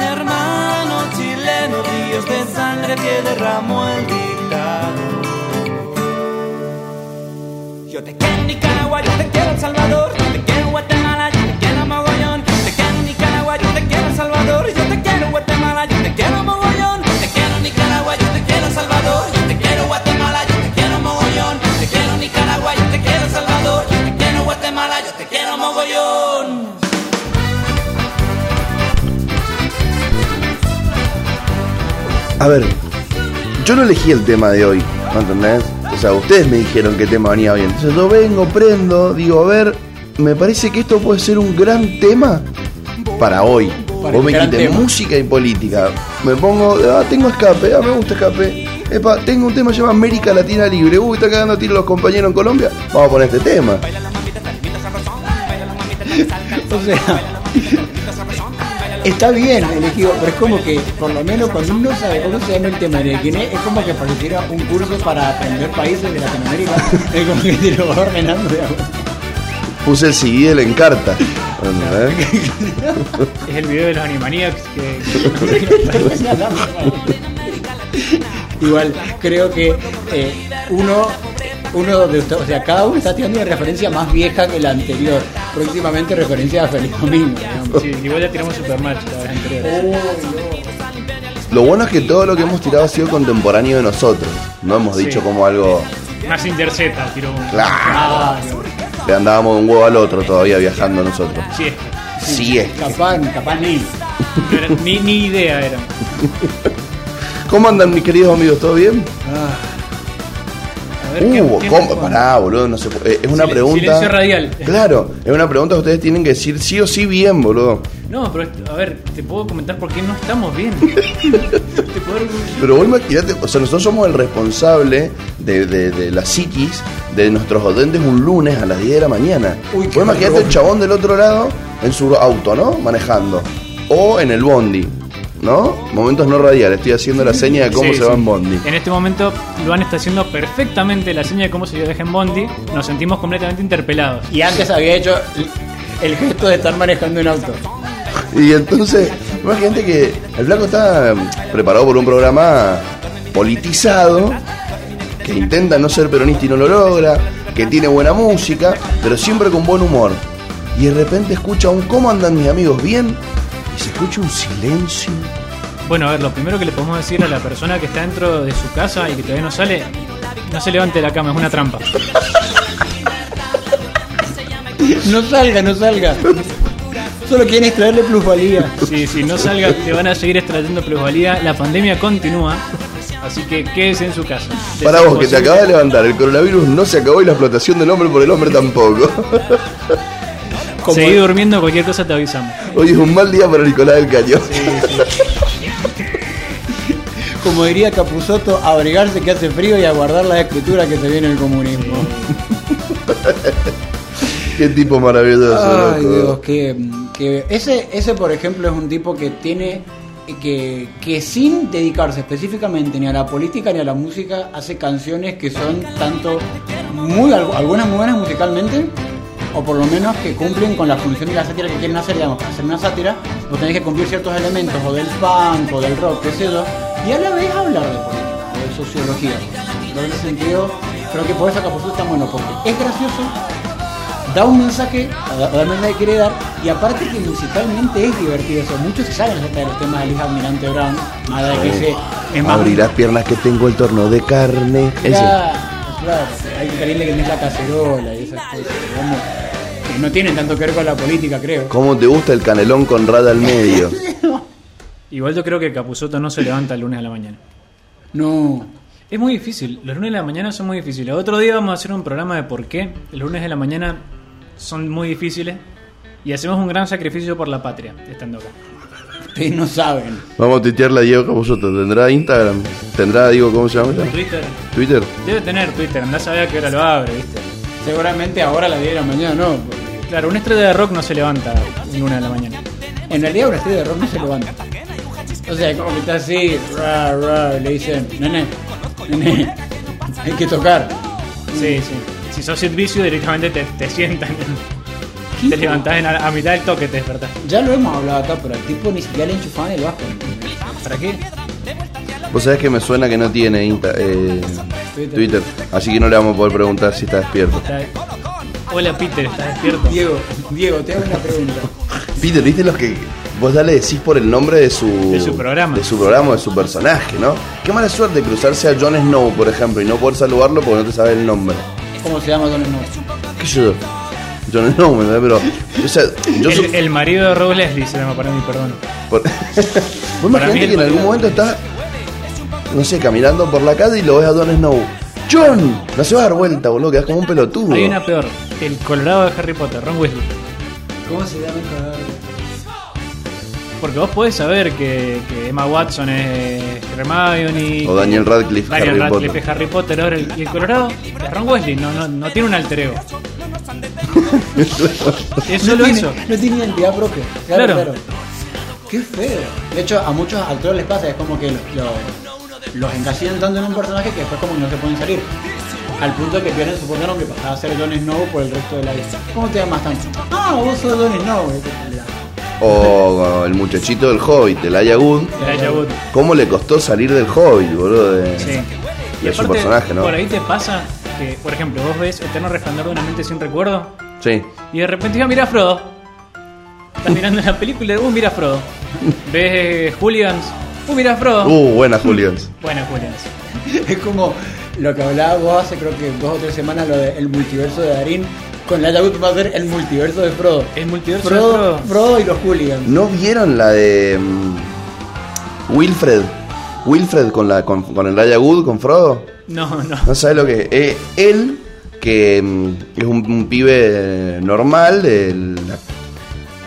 Hermano chileno, ríos de sangre que derramó el dictador. Yo te quiero en Nicaragua, yo te quiero El Salvador, A ver, yo no elegí el tema de hoy, ¿me entendés? O sea, ustedes me dijeron qué tema venía bien. Entonces yo vengo, prendo, digo, a ver, me parece que esto puede ser un gran tema para hoy. Para Vos me tema. música y política. Me pongo, ah, tengo escape, ah, me gusta escape. Epa, tengo un tema que se llama América Latina Libre. Uy, está cagando a tiro los compañeros en Colombia. Vamos a poner este tema. O sea, está bien elegido, pero es como que, por lo menos cuando uno sabe cómo se llama el tema de quién es, es como que pareciera un curso para aprender países de Latinoamérica. Es como que te lo va ordenando. Puse el CD de la encarta. ¿entendés? Es el video de los Animaniacs que. Igual, creo que eh, uno, uno de ustedes, o sea, cada uno está tirando una referencia más vieja que la anterior. Próximamente referencia a Feliz Domingo. digamos. Sí, igual ya tiramos Supermatch la vez anterior. Lo bueno es que todo lo que hemos tirado ha sido contemporáneo de nosotros. No hemos Sí. dicho como algo. Más Interceta, tiró un. Claro. Claro. Le andábamos de un huevo al otro todavía viajando nosotros. Sí, es. Sí es. Capaz, capaz ni. Ni, ni idea era. ¿Cómo andan mis queridos amigos? ¿Todo bien? A ver, ¿qué- Uh, qué- ¿cómo? Pará, boludo, no sé. eh, Es una Silen- pregunta. silencio radial. Claro, es una pregunta que ustedes tienen que decir sí o sí bien, boludo. No, pero a ver, te puedo comentar por qué no estamos bien. Te puedo- Pero vos imaginate, o sea, nosotros somos el responsable de, de- de la psiquis de nuestros oyentes un lunes a las 10 de la mañana. Uy, qué Vos imaginate el chabón del otro lado en su auto, ¿no? Manejando. O en el bondi, ¿no? Momentos no radiales, estoy haciendo la seña de cómo Sí, se va sí. en bondi. En este momento, Luan está haciendo perfectamente la seña de cómo se viaja en Bondi. Nos sentimos completamente interpelados. Y antes había hecho el, gesto de estar manejando un auto. Y entonces, imagínate que el flaco está mm, preparado por un programa politizado, que intenta no ser peronista y no lo logra, que tiene buena música, pero siempre con buen humor. Y de repente escucha un ¿Cómo andan mis amigos? ¿Bien? Y se escucha un silencio. Bueno, a ver, lo primero que le podemos decir a la persona que está dentro de su casa y que todavía no sale, no se levante de la cama, es una trampa. No salga, no salga. Solo quieren extraerle plusvalía. Si, si no salga, te van a seguir extrayendo plusvalía. La pandemia continúa, así que quédese en su casa. Para vos, que te acabas de levantar, el coronavirus no se acabó y la explotación del hombre por el hombre tampoco. Como- Seguí durmiendo, cualquier cosa te avisamos. Hoy es un mal día para Nicolás del Caño. Como diría Capuzoto, abrigarse que hace frío y aguardar la escritura que se viene el comunismo. Qué tipo maravilloso. Ay. Dios, que, que ese, ese por ejemplo es un tipo que tiene que, que sin dedicarse específicamente ni a la política ni a la música hace canciones que son tanto muy algu- algunas muy buenas musicalmente o por lo menos que cumplen con la función de la sátira que quieren hacer, digamos, hacer una sátira, vos tenés que cumplir ciertos elementos o del punk o del rock, qué sé yo, y a la vez hablar de política o de sociología. En ese sentido, creo que por eso Capuzotto está bueno, porque es gracioso, da un mensaje, da el mensaje que quiere dar, y aparte que musicalmente es divertido. O sea, muchos se saben de los temas de Elisa Almirante Brown, nada de que se es más. Abrí las piernas que tengo el torno de carne. Ese. Claro, hay que caliente que no es la cacerola y esas cosas, digamos, que no tienen tanto que ver con la política, creo. ¿Cómo te gusta el canelón con rada al medio? Igual yo creo que Capuzoto no se levanta el lunes a la mañana. No, Es muy difícil, los lunes de la mañana son muy difíciles. Otro día vamos a hacer un programa de por qué los lunes de la mañana son muy difíciles y hacemos un gran sacrificio por la patria estando acá. Ustedes no saben. Vamos a tuitearla a Diego Capuzotto. ¿Tendrá Instagram? ¿Tendrá, digo, cómo se llama? ella? Twitter ¿Twitter? debe tener Twitter, andás a ver a qué hora lo abre, ¿viste? Seguramente ahora a las 10 de la mañana no. porque Claro, una estrella de rock no se levanta un lunes de la mañana. En realidad una estrella de rock no se levanta. O sea, como que está así, ra, ra, y le dicen, nene, nene, hay que tocar. Sí, sí. Si sos servicio directamente te, te sientan. Te levantás en a, a mitad del toque, te despertás. Ya lo hemos hablado acá, pero al tipo ni siquiera le enchufaban el bajo. ¿Para qué? Vos sabés que me suena que no tiene Insta- eh, Twitter. Twitter, así que no le vamos a poder preguntar si está despierto. Hola Peter, ¿estás despierto? Diego, Diego, te hago una pregunta. Peter, ¿viste los que vos ya le decís por el nombre de su, De su programa. De su programa, de su personaje, ¿no? Qué mala suerte cruzarse a Jon Snow, por ejemplo, y no poder saludarlo porque no te sabes el nombre. ¿Cómo se llama Don Snow? ¿Qué yo? Jon Snow. Pero, o sea, yo soy- El, el marido de Rose Leslie se llama para mí, perdón. Por... Vos Para imaginate que en algún momento estás, no sé, caminando por la calle y lo ves a Don Snow. ¡John! No se va a dar vuelta, boludo, quedás como un pelotudo. Hay una peor, el Colorado de Harry Potter, Ron Weasley. ¿Cómo se llama el cadáver? Porque vos podés saber que, que Emma Watson es Hermione. O Daniel Radcliffe, Daniel Harry Radcliffe Potter. es Harry Potter. Ahora el, y el Colorado es Ron Weasley. No, no, no tiene un alter ego. Es solo no tiene, eso. No tiene identidad propia. Claro, Claro. claro. Qué feo. De hecho, a muchos actores les pasa, es como que los, los, los encasillan tanto en un personaje que después como que no se pueden salir. Al punto que pierden su propio nombre, pasar a ser Jon Snow por el resto de la vida. ¿Cómo te llamas tanto? Ah, vos sos Jon Snow. O el muchachito del Hobbit, el Ayagood. Elijah Wood. ¿Cómo le costó salir del Hobbit, boludo? De, Sí. de su personaje, ¿no? Por ahí te pasa que, por ejemplo, vos ves Eterno Resplandor de una mente sin recuerdo Sí. y de repente dices, mira a Frodo. Estás mirando la película y uh, mira a Frodo. Ves eh, Hooligans, uh, mira a Frodo. Uh, buena Julians. Bueno, Hooligans. Es como lo que hablaba vos hace creo que dos o tres semanas, lo del multiverso de Darín. Con la Wood va a ser el multiverso de Frodo. El multiverso de Frodo, Frodo. Y los hooligans. ¿No vieron la de mm, Wilfred? Wilfred con la con, con el Ayagood, con Frodo. No, no. No sabes lo que es. Eh, él, que mm, es un, un pibe normal de la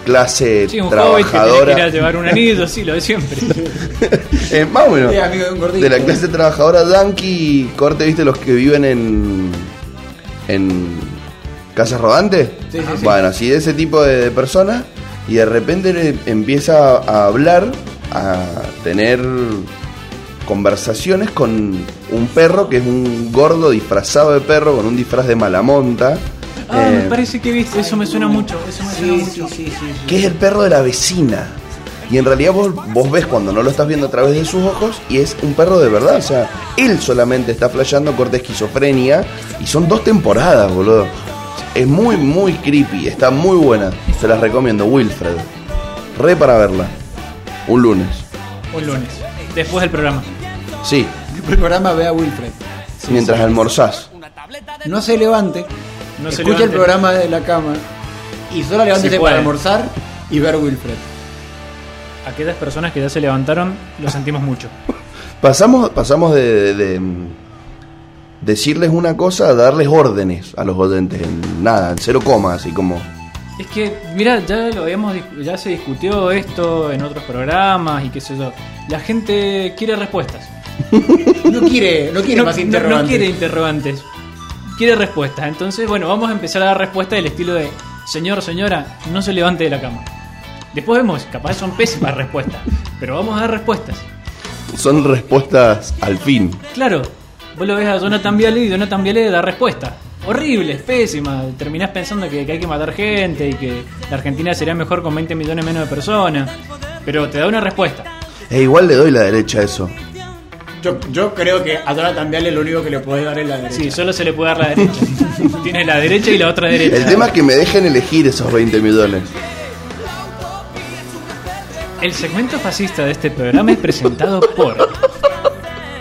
clase Sí, un hobbit que trabajadora. ir a llevar un anillo, sí, lo de siempre. Eh, más o menos. Sí, amigo de un gordito. De la clase trabajadora yankee, corte, ¿viste? Los que viven en. en. casas rodantes. Sí, sí, sí. Bueno, así de ese tipo de personas. Y de repente le empieza a hablar, a tener conversaciones con un perro que es un gordo disfrazado de perro con un disfraz de malamonta. Ah, eh, me parece que viste, eso me suena mucho, eso me suena Sí, mucho. sí, sí, sí. que es el perro de la vecina. Y en realidad vos, vos ves cuando no lo estás viendo a través de sus ojos y es un perro de verdad. O sea, él solamente está flasheando corte esquizofrenia y son dos temporadas, boludo. Es muy, muy creepy, está muy buena. Se las recomiendo, Wilfred. Re para verla. Un lunes. Un lunes, después del programa. Sí, El programa ve a Wilfred. mientras almorzás. No se levante, No se el programa de la cama y solo levántese Sí para almorzar y ver Wilfred. Aquellas personas que ya se levantaron, lo sentimos mucho. Pasamos, pasamos de, de- de, mm, decirles una cosa a darles órdenes a los oyentes. En nada, en cero coma, así como. Es que, mira, ya lo habíamos ya se discutió esto en otros programas y qué sé yo. La gente quiere respuestas. No quiere, no quiere no, más no- interrogantes. no quiere interrogantes. Quiere respuestas. Entonces, bueno, vamos a empezar a dar respuestas del estilo de Señor, señora, no se levante de la cama. Después vemos, capaz son pésimas respuestas, pero vamos a dar respuestas. Son respuestas al fin. Claro, vos lo ves a Jonathan Viale y Jonathan Viale da respuesta. Horrible, pésima. Terminás pensando que, que hay que matar gente y que la Argentina sería mejor con 20 millones menos de personas. Pero te da una respuesta. E igual le doy la derecha a eso. Yo, yo creo que a Jonathan Viale lo único que le puede dar es la derecha. Sí, solo se le puede dar la derecha. Tiene la derecha y la otra derecha. El tema es que me dejen elegir esos 20 millones. El segmento fascista de este programa es presentado por.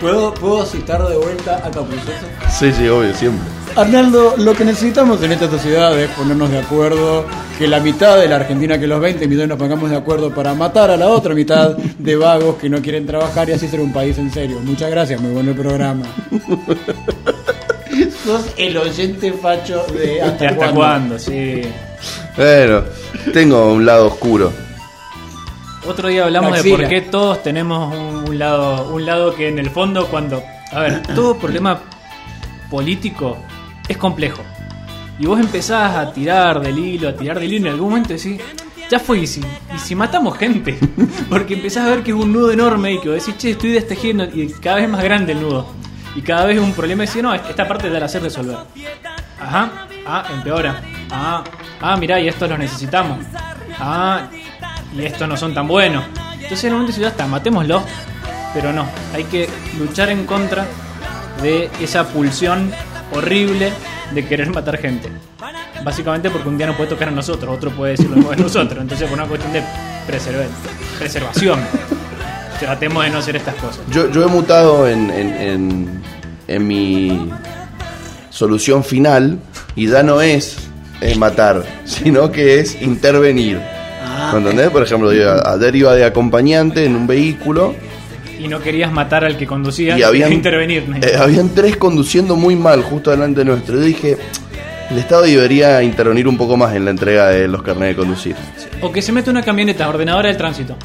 ¿Puedo, ¿Puedo citar de vuelta a Capuzotto? Sí, sí, obvio, siempre. Arnaldo, lo que necesitamos en esta sociedad es ponernos de acuerdo, que la mitad de la Argentina, que los 20 millones nos pongamos de acuerdo para matar a la otra mitad de vagos que no quieren trabajar y así ser un país en serio. Muchas gracias, muy bueno el programa. Sos el oyente facho de hasta, ¿Hasta cuándo. cuándo? Sí. Bueno, tengo un lado oscuro. Otro día hablamos La de por qué todos tenemos un, un lado, un lado que en el fondo cuando, a ver, todo problema político es complejo. Y vos empezás a tirar del hilo, a tirar del hilo en algún momento decís, ya fue y si, y si matamos gente, porque empezás a ver que es un nudo enorme y que vos decís, che, estoy destejiendo y cada vez es más grande el nudo. Y cada vez es un problema y decís, no, esta parte ya la sé resolver. Ajá, ah, empeora. Ah, ah, mirá, y estos los necesitamos. Ah, y estos no son tan buenos. Entonces en un momento ya está, matémoslos. Pero no, hay que luchar en contra de esa pulsión horrible de querer matar gente. Básicamente porque un día no puede tocar a nosotros, otro puede decir lo mismo de nosotros. Entonces por una cuestión de preservación. Tratemos de no hacer estas cosas. Yo, yo he mutado en, en, en, en mi solución final y ya no es, eh, matar, sino que es intervenir. ¿Me entendés? Por ejemplo, yo ayer iba de acompañante en un vehículo Y no querías matar al que conducía, y habían, intervenir. eh, habían tres conduciendo muy mal justo delante nuestro. Yo dije, el Estado debería intervenir un poco más en la entrega de los carnets de conducir. O que se mete una camioneta ordenadora del tránsito.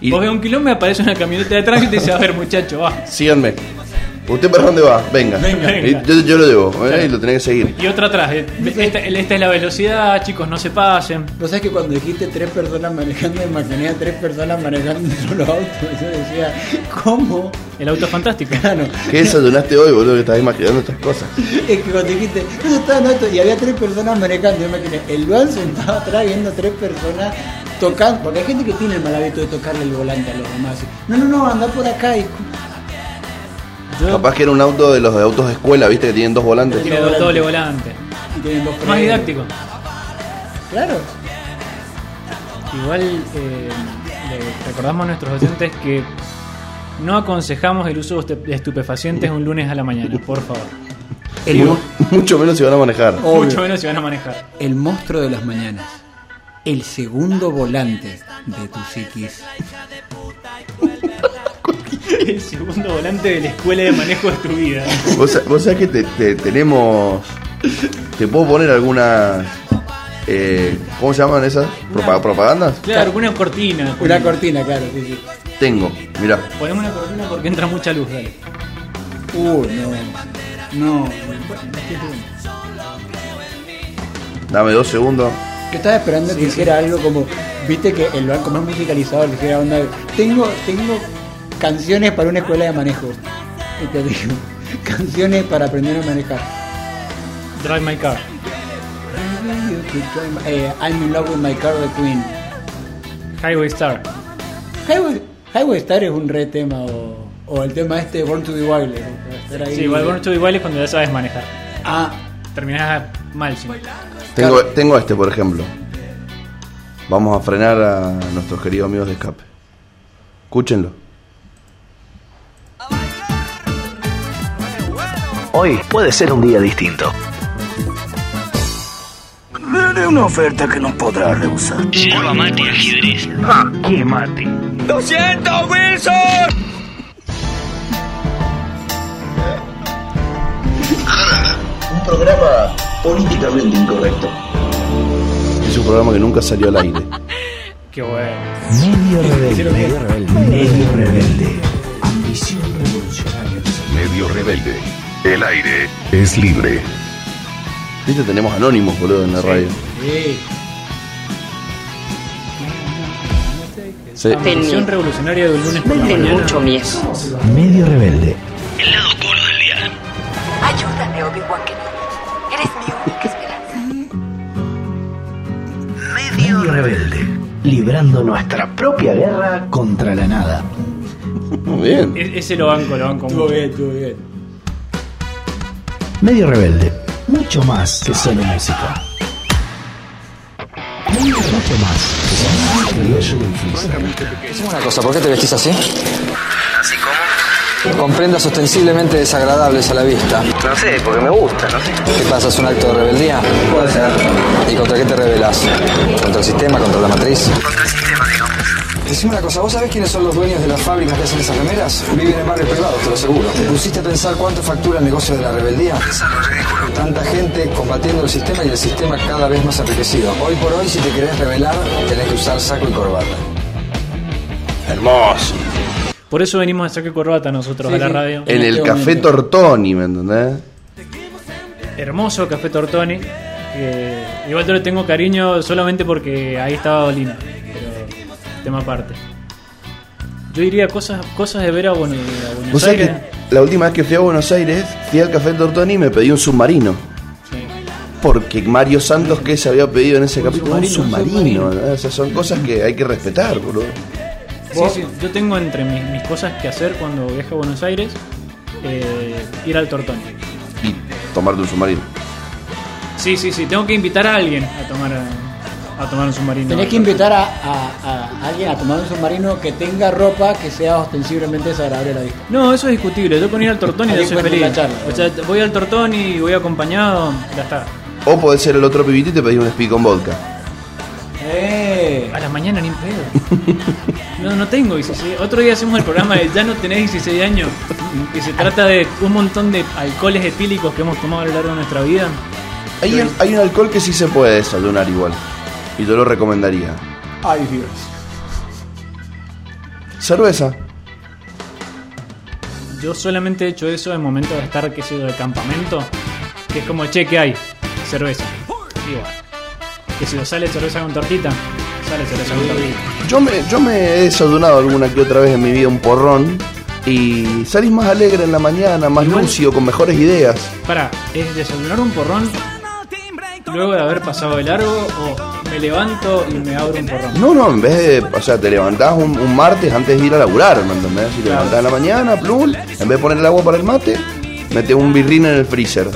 Y- Vos ves un kilómetro, aparece una camioneta de tránsito y dice, a ver muchacho, va. Síganme. ¿Usted para dónde va? Venga. Venga. Y Yo, yo lo debo, ¿eh? y lo tenés que seguir. Y otra atrás, eh, esta, esta es la velocidad, chicos, no se pasen. Vos sabés que cuando dijiste tres personas manejando, imaginé a tres personas manejando solo auto. Yo decía, ¿cómo? El auto es fantástico. Claro. ¿Qué desayunaste hoy, boludo? Que estás imaginando estas cosas. Es que cuando dijiste, ¿dónde está el auto? Y había tres personas manejando. Yo imaginé, el Luan sentado atrás viendo tres personas tocando. Porque hay gente que tiene el mal hábito de tocarle el volante a los demás. No, no, no, anda por acá. Y... Yo Capaz que era un auto de los de autos de escuela, ¿viste? Que tienen dos volantes. tiene dos doble volante. y tienen dos Más didáctico. Claro. Igual eh, le recordamos a nuestros oyentes que no aconsejamos el uso de estupefacientes un lunes a la mañana, por favor. El, Y mo- mucho menos si van a manejar. Obvio. Mucho menos si van a manejar. el monstruo de las mañanas. El segundo volante de tu psiquis. El segundo volante de la escuela de manejo de tu vida. Vos, vos sabés que te, te- tenemos. Te puedo poner algunas. eh, ¿Cómo se llaman esas? Propa- ¿Propagandas? Claro, una cortina. Una cortina, claro, sí, sí. Tengo, mirá. Ponemos una cortina porque entra mucha luz, dale. Uh, no. No. Dame dos segundos. Yo estaba esperando que hiciera algo como, viste que el banco más musicalizado le dijera onda, tengo, tengo canciones para una escuela de manejo. Y te digo, canciones para aprender a manejar. Drive my car. Eh, I'm in love with my car de Queen. Highway Star. Highway, Highway Star es un re tema o, o el tema este Born to be Wild. ahí. Sí, igual Born to be Wild es cuando ya sabes manejar. Ah, Terminás mal, sí. Tengo, tengo este, por ejemplo. Vamos a frenar a nuestros queridos amigos de escape. Escúchenlo. Hoy puede ser un día distinto. Veré una oferta que no podrá rehusar. Yerba mate ajedrez. ¡Ah, qué mate! Un programa políticamente incorrecto. Es un programa que nunca salió al aire. Qué bueno. Medio rebelde. Medio rebelde. Medio rebelde. Ambición revolucionaria. Medio rebelde. El aire es libre. Viste, tenemos anónimos, boludo, en la radio. sí. Sí. Ambición revolucionaria de un lunes por la mañana. mucho miedo. Medio rebelde. El lado oscuro del día. Ayúdame, Obi-Wan Kenobi. Eres mi única esperanza. Medio rebelde. Librando nuestra propia guerra contra la nada. Muy bien. E- ese lo banco, lo banco Estuvo mucho. bien, estuvo bien. Medio rebelde. Mucho más que solo música. Mucho más que solo música. Una cosa, ¿por qué te vestís así? Con prendas ostensiblemente desagradables a la vista. No sé, porque me gusta, no sé. ¿Qué pasa? ¿Es un acto de rebeldía? Puede ser. ¿Y contra qué te rebelas? ¿Contra el sistema? ¿Contra la matriz? Contra el sistema, digamos. Decime una cosa, ¿vos sabés quiénes son los dueños de las fábricas que hacen esas remeras? Viven en barrios privados, te lo aseguro. ¿Te pusiste a pensar cuánto factura el negocio de la rebeldía? Ridículo. Tanta gente combatiendo el sistema y el sistema cada vez más enriquecido. Hoy por hoy, si te querés rebelar, tenés que usar saco y corbata. Hermoso. Por eso venimos a sacar corbata nosotros Sí, a la sí. radio. En el este Café momento. Tortoni, ¿me entendés? Hermoso Café Tortoni. igual te lo tengo cariño solamente porque ahí estaba Dolina. Tema aparte. Yo diría cosas, cosas de ver a Buenos, a Buenos Vos Aires. que la última vez que fui a Buenos Aires, fui al Café Tortoni y me pedí un submarino. Sí. porque Mario Santos que se había pedido en ese capítulo un submarino, un submarino, ¿no? O sea, son cosas que hay que respetar, boludo. Sí, sí, yo tengo entre mis, mis cosas que hacer cuando viajo a Buenos Aires eh, ir al Tortón. Y tomarte un submarino. Sí, sí, sí, tengo que invitar a alguien a tomar a, a tomar un submarino. Tenés que invitar a, a- a alguien a tomar un submarino que tenga ropa que sea ostensiblemente desagradable a la vista. No, eso es discutible. Yo ir al Tortón y ya soy feliz. la charla. O sea, voy al Tortón y voy acompañado, ya está. O puede ser el otro pibito y te pedís un speed con vodka. ¡Eh! A la mañana ni en pedo. No, no tengo 16. Otro día hacemos el programa de Ya no tenés 16 años. Que se trata de un montón de alcoholes etílicos que hemos tomado a lo largo de nuestra vida. Hay, hay un alcohol que sí se puede desayunar igual. Y yo lo recomendaría. ¡Ay, Dios! Cerveza. Yo solamente he hecho eso en momentos de estar, qué sé yo, de campamento. Que es como, che, ¿qué hay? Cerveza. Digo, que si lo sale cerveza con tortita, sale cerveza con tortita. Yo me, yo me he desayunado alguna que otra vez en mi vida un porrón. Y salís más alegre en la mañana, más Igual- lúcido, con mejores ideas. Para, ¿es desayunar un porrón luego de haber pasado de largo o me levanto y me abro un porrón? No, no, en vez de, o sea, te levantás un, un martes antes de ir a laburar, ¿me entendés? Si te Claro. levantás en la mañana, plum, en vez de poner el agua para el mate, metes un birrín en el freezer.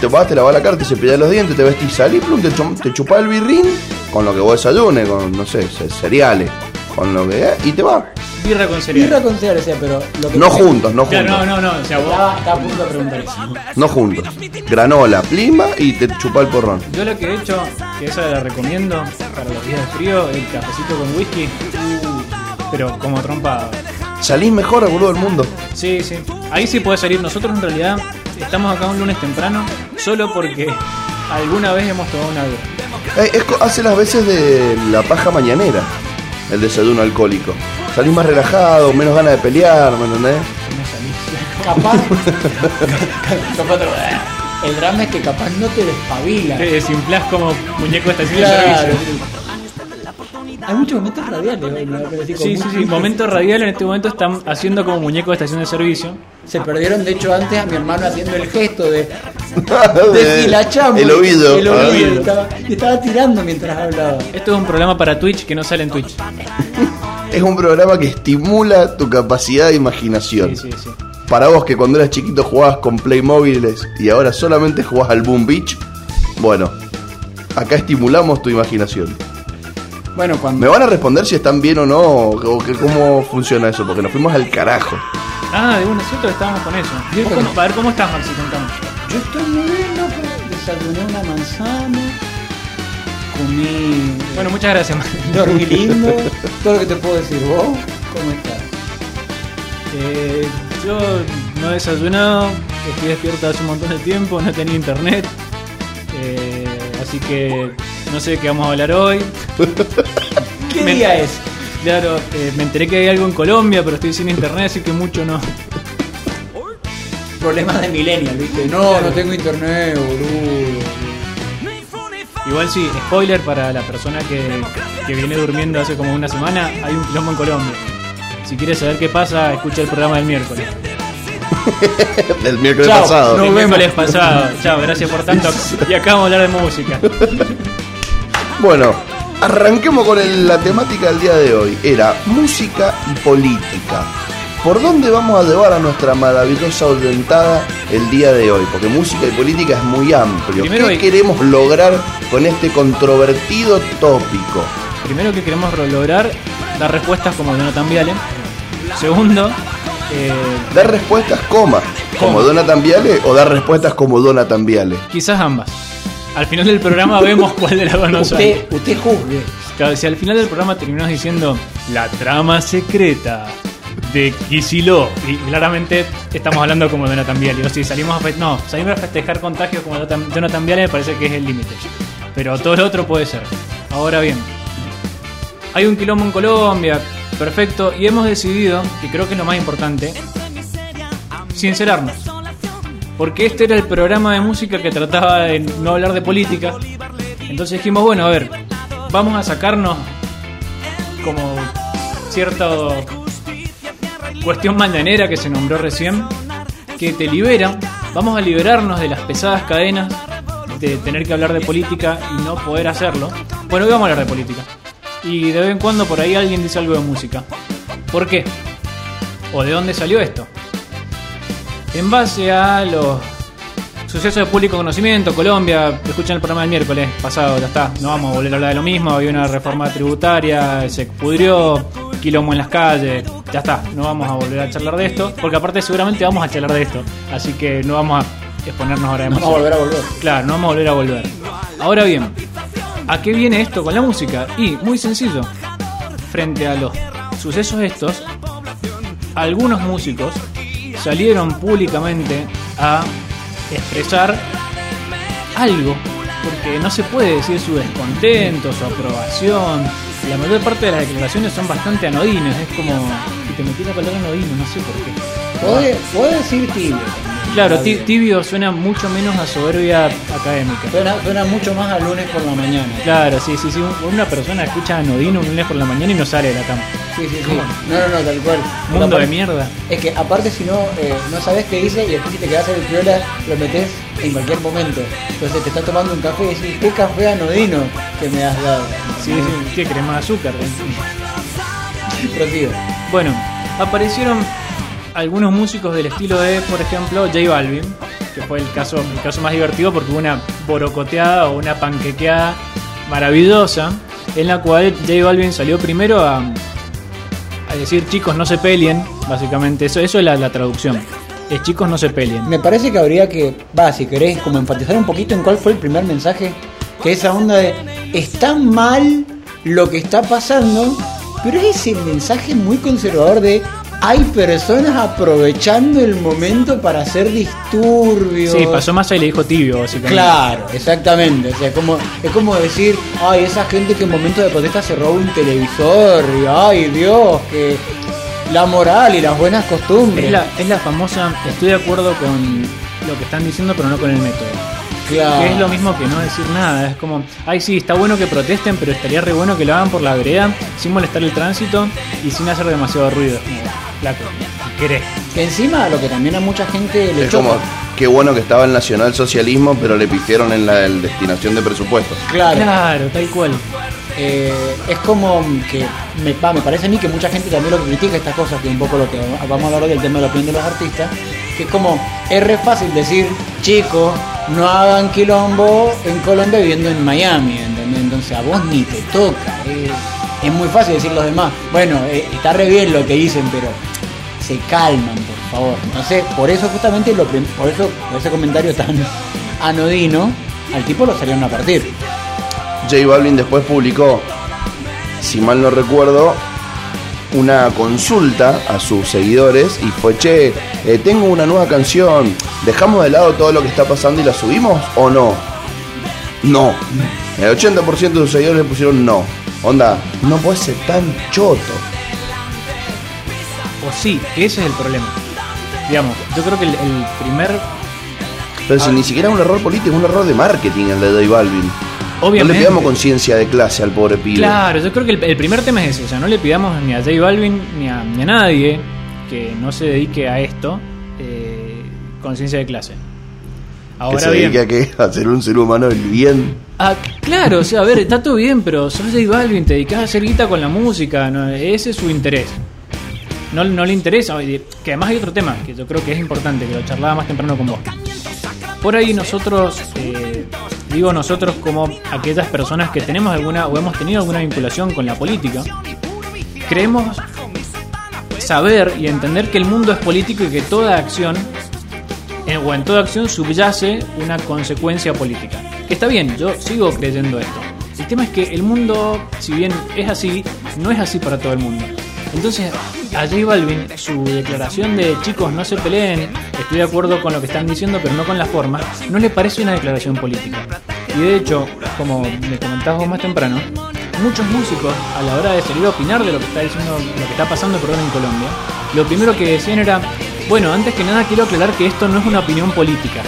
Te vas, te lavas la cara, te cepillas los dientes, te vestís, salís, plum, te, te chupás el birrín con lo que vos desayunes, con, no sé, ce- cereales, con lo que y te va. Birra con cereal. Birra con cereal, decía, pero lo que No juntos, no Claro, juntos. no, no, no. O sea, vos- Estaba, estaba a punto de preguntar eso. No juntos. Granola, plima y te chupa el porrón. yo lo que he hecho, que esa la recomiendo para los días de frío, el cafecito con whisky. Pero como trompa. Salís mejor, boludo, del mundo. Sí, sí. Ahí sí puede salir. Nosotros en realidad estamos acá un lunes temprano solo porque alguna vez hemos tomado una birra. Eh, es co- hace las veces de la paja mañanera, el desayuno alcohólico. Salís más relajado, menos ganas de pelear, ¿me entendés? Capaz. capaz el drama es que capaz no te despabila. Te desinflás como muñeco de estación de Claro. servicio. Hay muchos momentos radiales hoy, ¿no? Pero Sí, sí, sí. Momento radial en este momento están haciendo como muñeco de estación de servicio. Se perdieron, de hecho, antes a mi hermano haciendo el gesto de De- deshilachamos. El oído. El oído. Ah. y Estaba, y estaba tirando mientras hablaba. Esto es un programa para Twitch que no sale en Twitch. Es un programa que estimula tu capacidad de imaginación. Sí, sí, sí. Para vos que cuando eras chiquito jugabas con Playmobiles y ahora solamente jugás al Boom Beach, bueno, acá estimulamos tu imaginación. Bueno, cuando. ¿Me van a responder si están bien o no? ¿O que, cómo funciona eso? Porque nos fuimos al carajo. Ah, de una cierto estábamos con eso. Yo ¿Vos creo cómo- a ver, ¿cómo estás, Maxi? Contame. Yo estoy muy bien, loco. Desayuné una manzana. Comí. Bueno, muchas gracias, Maxi. Dormí lindo. Todo lo que te puedo decir. ¿Vos? ¿Cómo estás? Eh, yo no he desayunado, estoy despierto hace un montón de tiempo, no tenía internet. Eh, así que no sé de qué vamos a hablar hoy. ¿Qué Me- día es? Claro, eh, me enteré que hay algo en Colombia, pero estoy sin internet, así que mucho no. Problemas de millennial, ¿viste? No, no tengo internet, boludo. Igual sí, spoiler para la persona que, que viene durmiendo hace como una semana, hay un quilombo en Colombia. Si quieres saber qué pasa, escucha el programa del miércoles. Del miércoles Chao. pasado. Nos el vemos. miércoles pasado. Chao, gracias por tanto. Y acá vamos a hablar de música. Bueno, arranquemos con el- la temática del día de hoy. Era música y política. ¿Por dónde vamos a llevar a nuestra maravillosa orientada el día de hoy? Porque música y política es muy amplio. Primero ¿Qué hay- queremos lograr con este controvertido tópico? Primero que queremos lograr dar respuestas como Jonathan Viale. Segundo, eh, ¿Dar respuestas, coma, como. Donatan Viale o dar respuestas como Donatan Viale? quizás ambas. Al final del programa vemos cuál de las dos nos. Usted, usted juzgue. Claro, si al final del programa terminamos diciendo la trama secreta de Kiciló y claramente estamos hablando como Jonathan Viale. O si salimos a, no, salimos a festejar contagios como Jonathan Viale me parece que es el límite. Pero todo lo otro puede ser. Ahora bien, hay un quilombo en Colombia, perfecto, y hemos decidido, y creo que es lo más importante, sincerarnos. Porque este era el programa de música que trataba de no hablar de política. Entonces dijimos, bueno, a ver, vamos a sacarnos como cierta cuestión mañanera que se nombró recién, que te libera. Vamos a liberarnos de las pesadas cadenas de tener que hablar de política y no poder hacerlo. Bueno, hoy vamos a hablar de política. Y de vez en cuando por ahí alguien dice algo de música. ¿Por qué? ¿O de dónde salió esto? En base a los sucesos de público conocimiento, Colombia, escuchan el programa del miércoles pasado, ya está, no vamos a volver a hablar de lo mismo, había una reforma tributaria, se pudrió, quilombo en las calles, ya está, no vamos a volver a charlar de esto, porque aparte seguramente vamos a charlar de esto, así que no vamos a exponernos ahora No vamos a volver a volver. Claro, no vamos a volver a volver. Ahora bien, ¿a qué viene esto con la música? Y muy sencillo, frente a los sucesos estos, algunos músicos salieron públicamente a expresar algo, porque no se puede decir su descontento, su aprobación. La mayor parte de las declaraciones son bastante anodinas, es como que te metí la palabra anodino, no sé por qué. Puede, puede decir tibio. Claro, tibio suena mucho menos a soberbia académica. Suena, suena mucho más a lunes por la mañana. Claro, sí, sí, sí. Una persona escucha anodino un lunes por la mañana y no sale de la cama. Sí, sí, sí. No, no, no, tal cual. Mundo Aparte- de mierda. Es que aparte si no, eh, no sabes qué dice y después si te quedas en el piola, lo metes en cualquier momento. Entonces te estás tomando un café y decís, qué café anodino que me has dado. Sí, sí, ¿qué crees? Más azúcar. ¿eh? Prosigo. Bueno, aparecieron algunos músicos del estilo de, por ejemplo, J Balvin, que fue el caso, el caso más divertido porque hubo una borocoteada o una panquequeada maravillosa en la cual J Balvin salió primero a, a decir chicos no se peleen, básicamente eso, eso es la, la traducción. Es chicos no se peleen. Me parece que habría que, va, si querés, como enfatizar un poquito en cuál fue el primer mensaje, que esa onda de, está mal lo que está pasando, pero es ese mensaje muy conservador de, hay personas aprovechando el momento para hacer disturbios. Sí, pasó más y le dijo tibio, básicamente. Claro, exactamente. O sea, como, es como decir, ay, esa gente que en momento de protesta se roba un televisor, y ay, Dios, que la moral y las buenas costumbres. Es la, es la famosa, estoy de acuerdo con lo que están diciendo, pero no con el método. Claro. Que es lo mismo que no decir nada. Es como, ay, sí, está bueno que protesten, pero estaría re bueno que lo hagan por la vereda, sin molestar el tránsito y sin hacer demasiado ruido. Flaco, si querés. Que encima lo que también a mucha gente le Es choca. como, qué bueno que estaba el nacionalsocialismo, pero le pidieron en la el destinación de presupuestos. Claro. Claro, tal cual. Eh, es como que me, va, me parece a mí que mucha gente también lo que critica estas cosas, que es un poco lo que vamos a hablar hoy del tema de la opinión de los artistas, que es como, es re fácil decir, chicos, no hagan quilombo en Colombia viviendo en Miami, ¿entendés? Entonces a vos ni te toca. eh. es muy fácil decir los demás, bueno, eh, está re bien lo que dicen, pero se calman, por favor. Entonces, por eso justamente, lo por eso, ese comentario tan anodino, al tipo lo salieron a partir. J Balvin después publicó, si mal no recuerdo, una consulta a sus seguidores y fue, che, eh, tengo una nueva canción, ¿dejamos de lado todo lo que está pasando y la subimos o no? No. El 80% de sus seguidores le pusieron no. Onda, no puede ser tan choto. O sí, que ese es el problema. Digamos, yo creo que el, el primer. Pero si ni siquiera es un error político, es un error de marketing el de J Balvin. Obviamente. No le pidamos conciencia de clase al pobre pibe. Claro, yo creo que el, el primer tema es ese. O sea, no le pidamos ni a J Balvin ni a, ni a nadie que no se dedique a esto eh, conciencia de clase. que Ahora se bien. dedique a, qué? a ser un ser humano del bien. Ah, claro, o sea, a ver, está todo bien, pero sos J Balvin, te dedicas a hacer guita con la música, ¿no? ese es su interés. No, no le interesa, que además hay otro tema que yo creo que es importante, que lo charlaba más temprano con vos. Por ahí nosotros, eh, digo nosotros como aquellas personas que tenemos alguna o hemos tenido alguna vinculación con la política, creemos saber y entender que el mundo es político y que toda acción en, o en toda acción subyace una consecuencia política. Está bien, yo sigo creyendo esto. El tema es que el mundo, si bien es así, no es así para todo el mundo. Entonces, a J Balvin, su declaración de chicos no se peleen, estoy de acuerdo con lo que están diciendo, pero no con la forma, no le parece una declaración política. Y de hecho, como me comentabas más temprano, muchos músicos, a la hora de salir a opinar de lo que está diciendo, lo que está pasando en Colombia, lo primero que decían era, bueno, antes que nada quiero aclarar que esto no es una opinión política.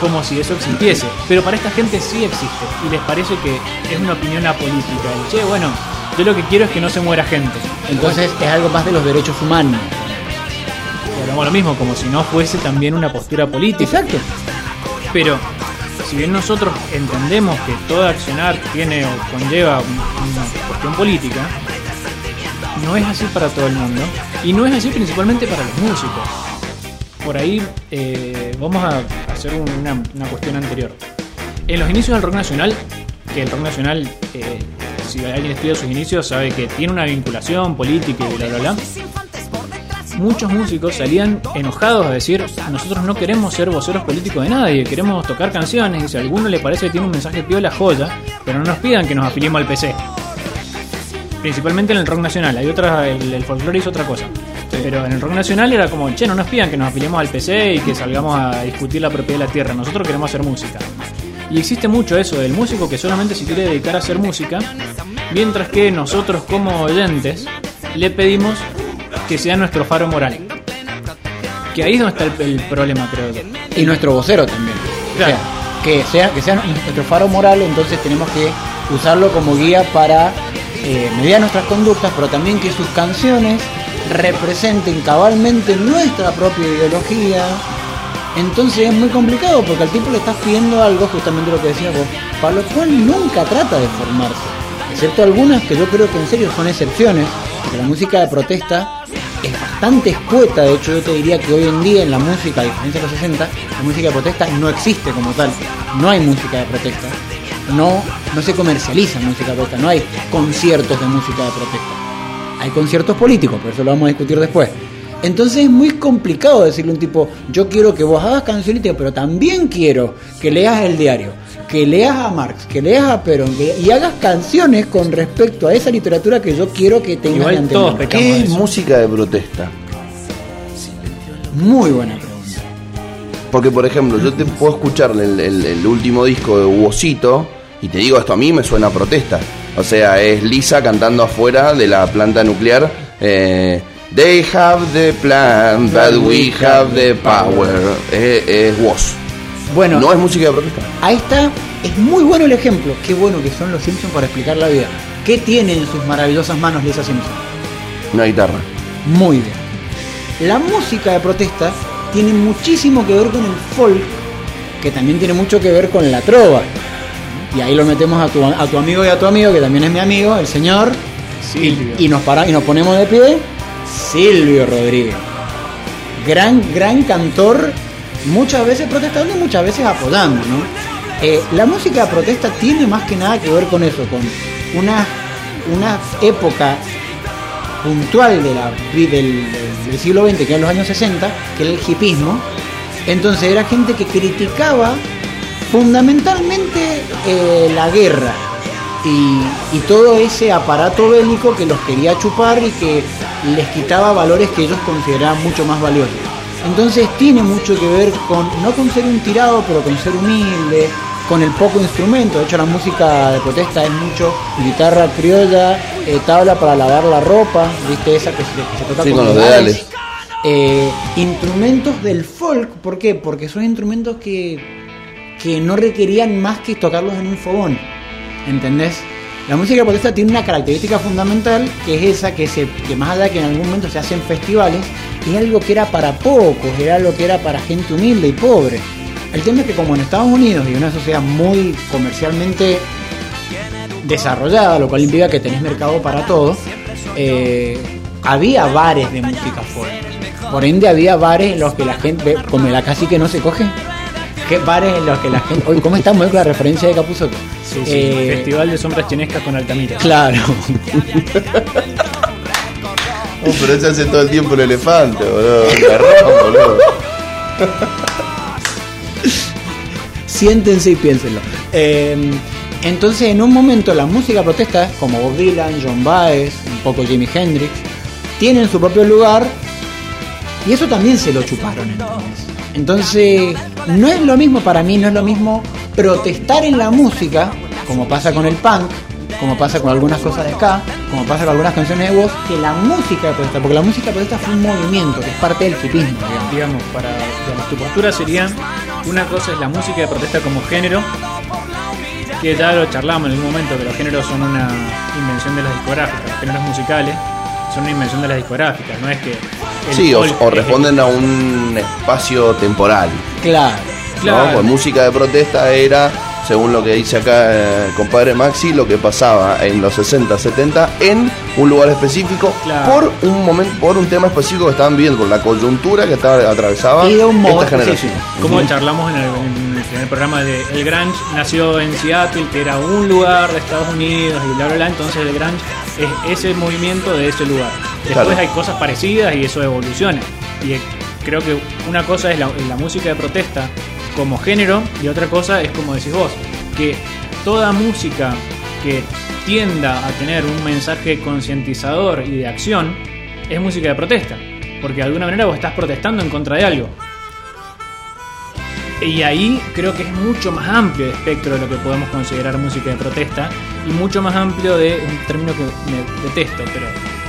Como si eso existiese. Pero para esta gente sí existe. Y les parece que es una opinión apolítica. Y, che, bueno, yo lo que quiero es que no se muera gente. Entonces es algo más de los derechos humanos. Hablamos lo mismo, como si no fuese también una postura política. Exacto. Pero si bien nosotros entendemos que todo accionar tiene o conlleva un- una cuestión política, no es así para todo el mundo y no es así principalmente para los músicos. Por ahí eh, vamos a hacer una, una cuestión anterior. En los inicios del rock nacional, que el rock nacional, eh, si alguien estudia sus inicios, sabe que tiene una vinculación política y bla bla bla. Muchos músicos salían enojados a decir, nosotros no queremos ser voceros políticos de nadie, queremos tocar canciones y si a alguno le parece que tiene un mensaje piola, joya, pero no nos pidan que nos afiliemos al PC. Principalmente en el rock nacional, hay otras, el, el folclore hizo otra cosa. Pero en el rock nacional era como, che, no nos pidan que nos afiliemos al PC y que salgamos a discutir la propiedad de la tierra, nosotros queremos hacer música. Y existe mucho eso del músico que solamente se quiere dedicar a hacer música, mientras que nosotros como oyentes le pedimos que sea nuestro faro moral. Que ahí es donde está el, el problema, creo yo. Y nuestro vocero también. Claro. O sea, que sea, que sea nuestro faro moral, entonces tenemos que usarlo como guía para eh, mediar nuestras conductas, pero también que sus canciones representen cabalmente nuestra propia ideología. Entonces es muy complicado porque al tipo le estás pidiendo algo, justamente lo que decías vos, para lo cual nunca trata de formarse. Excepto algunas que yo creo que en serio son excepciones, porque la música de protesta es bastante escueta, de hecho yo te diría que hoy en día en la música, a diferencia de los 60, la música de protesta no existe como tal, no hay música de protesta, no, no se comercializa música de protesta, no hay conciertos de música de protesta, hay conciertos políticos, pero eso lo vamos a discutir después. Entonces es muy complicado decirle a un tipo, yo quiero que vos hagas canciones, pero también quiero que leas el diario, que leas a Marx, que leas a Perón, que- y hagas canciones con respecto a esa literatura que yo quiero que tengas Igual de todos antemano. pecamos ¿Qué es música de protesta? Muy buena pregunta. Porque, por ejemplo, yo te puedo escuchar el, el- el último disco de Huosito y te digo, esto a mí me suena a protesta. O sea, es Lisa cantando afuera de la planta nuclear. eh, They have the plan, but we have the power. Es, es Woz. Bueno, No es música de protesta. ahí está, es muy bueno el ejemplo. Qué bueno que son los Simpsons para explicar la vida. ¿Qué tiene en sus maravillosas manos Lisa Simpson? Una guitarra. Muy bien. La música de protesta tiene muchísimo que ver con el folk, que también tiene mucho que ver con la trova. Y ahí lo metemos a tu, a tu amigo y a tu amigo, que también es mi amigo, el señor. Silvio. Y, y nos para, y nos ponemos de pie. Silvio Rodríguez. Gran, gran cantor, muchas veces protestando y muchas veces apoyando, ¿no? Eh, la música protesta tiene más que nada que ver con eso, con una, una época puntual de la, del, del siglo XX, que eran los años 60, que era el hipismo. Entonces era gente que criticaba fundamentalmente eh, la guerra y, y todo ese aparato bélico que los quería chupar y que les quitaba valores que ellos consideraban mucho más valiosos. Entonces tiene mucho que ver con, no con ser un tirado, pero con ser humilde, con el poco instrumento. De hecho, la música de protesta es mucho guitarra criolla, eh, tabla para lavar la ropa, ¿viste? Esa que se, que se toca Sí, con los dedales. dedales. Eh, instrumentos del folk, ¿por qué? Porque son instrumentos que, que no requerían más que tocarlos en un fogón. ¿Entendés? La música protesta tiene una característica fundamental que es esa que, se, que más allá de que en algún momento se hacen festivales, es algo que era para pocos, era algo que era para gente humilde y pobre. El tema es que como en Estados Unidos y una sociedad muy comercialmente desarrollada, lo cual implica que tenés mercado para todo, eh, había bares de música folk. Por ende había bares en los que la gente, como la casi que no se coge, bares en los que la gente... Oye, ¿cómo estamos con la referencia de Capuzoto? Sí, sí, Eh, Festival de sombras chinescas con Altamira. Claro. Oh, pero ese hace todo el tiempo el elefante, boludo. Garrón, boludo. Siéntense y piénsenlo. Eh, entonces, en un momento, la música protesta, como Bob Dylan, John Baez, un poco Jimi Hendrix, tienen su propio lugar y eso también se lo chuparon. Entonces, entonces no es lo mismo para mí, no es lo mismo protestar en la música, como pasa con el punk, como pasa con algunas cosas de acá, como pasa con algunas canciones de voz, que la música protesta, porque la música protesta fue un movimiento, que es parte del hipismo, digamos. para digamos, tu postura sería una cosa es la música de protesta como género, que ya lo charlamos en algún momento, que los géneros son una invención de las discográficas, los géneros musicales son una invención de las discográficas, no es que Sí, o, responden a un espacio temporal. Claro. Claro. Pues música de protesta era, según lo que dice acá eh, el compadre Maxi, lo que pasaba en los 60, 70 en un lugar específico Claro. por un momento, por un tema específico que estaban viviendo, por la coyuntura que estaba atravesaba Y de un modo esta generación. específico. Como charlamos en el, en el primer programa de El Grunge nació en Seattle, que era un lugar de Estados Unidos y bla bla bla, entonces el Grunge es ese movimiento de ese lugar. Después Claro. hay cosas parecidas y eso evoluciona. Y creo que una cosa es la, la música de protesta como género y otra cosa es como decís vos, que toda música que tienda a tener un mensaje concientizador y de acción es música de protesta. Porque de alguna manera vos estás protestando en contra de algo. Y ahí creo que es mucho más amplio el espectro de lo que podemos considerar música de protesta y mucho más amplio de un término que me detesto, pero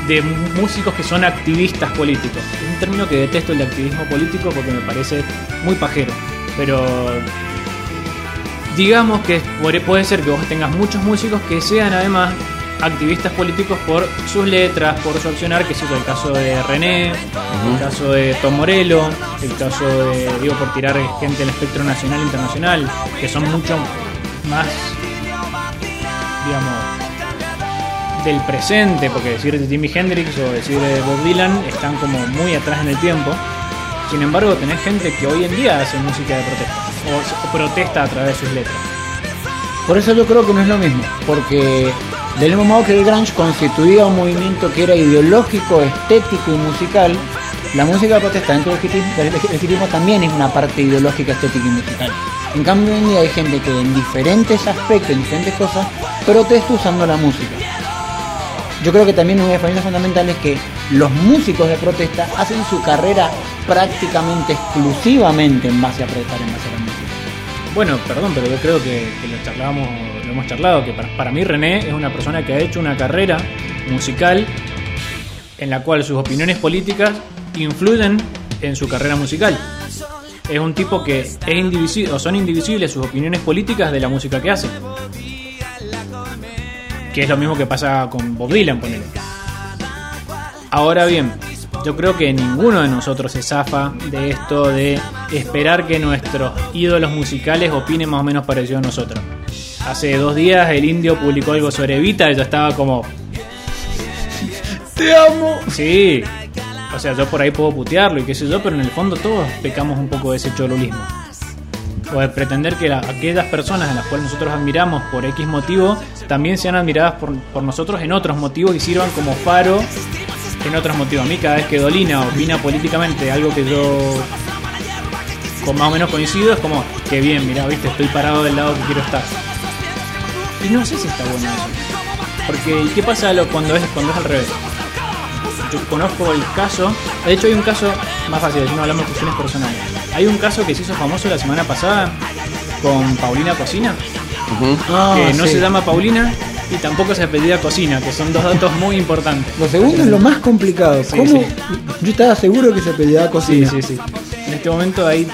de músicos que son activistas políticos. Es un término que detesto el de activismo político porque me parece muy pajero, pero digamos que puede ser que vos tengas muchos músicos que sean además activistas políticos por sus letras, por su accionar, que es el caso de René, el caso de Tom Morello, el caso de, digo, por tirar gente del espectro nacional e internacional, que son mucho más, digamos, del presente, porque decir de Jimi Hendrix o decir de Bob Dylan están como muy atrás en el tiempo. Sin embargo, tenés gente que hoy en día hace música de protesta, o, protesta a través de sus letras. Por eso yo creo que no es lo mismo, porque del mismo modo que el grunge constituía un movimiento que era ideológico, estético y musical, la música de protesta dentro del hipismo también es una parte ideológica, estética y musical. En cambio, hoy en día hay gente que en diferentes aspectos, en diferentes cosas, protesta usando la música. Yo creo que también una diferencia fundamental es que los músicos de protesta hacen su carrera prácticamente exclusivamente en base a protestar, en base a la música. Bueno, perdón, pero yo creo que, lo charlábamos, lo hemos charlado, que para, para mí René es una persona que ha hecho una carrera musical en la cual sus opiniones políticas influyen en su carrera musical. Es un tipo que es indivisible, o son indivisibles sus opiniones políticas de la música que hace. Que es lo mismo que pasa con Bob Dylan, ponele. Ahora bien, yo creo que ninguno de nosotros se zafa de esto de esperar que nuestros ídolos musicales opinen más o menos parecido a nosotros. Hace dos días el indio publicó algo sobre Evita y yo estaba como... ¡Te amo! Sí, o sea, yo por ahí puedo putearlo y qué sé yo, pero en el fondo todos pecamos un poco de ese cholulismo. O de pretender que la- aquellas personas a las cuales nosotros admiramos por X motivo también sean admiradas por, por nosotros en otros motivos y sirvan como faro en otros motivos. A mí cada vez que Dolina opina políticamente algo que yo con más o menos coincido es como que bien, mira, viste, estoy parado del lado que quiero estar. Y no sé si está bueno eso. Porque ¿y ¿qué pasa cuando es, cuando es al revés? Yo conozco el caso, de hecho hay un caso más fácil, no hablamos de cuestiones personales. Hay un caso que se hizo famoso la semana pasada con Paulina Cocina. Ah, que no sí. se llama Paulina y tampoco se apellida Cocina, que son dos datos muy importantes. Lo segundo es lo más complicado. Sí, ¿Cómo? sí. Yo estaba seguro que se pedía Sí, cocina. sí, sí. En este momento hay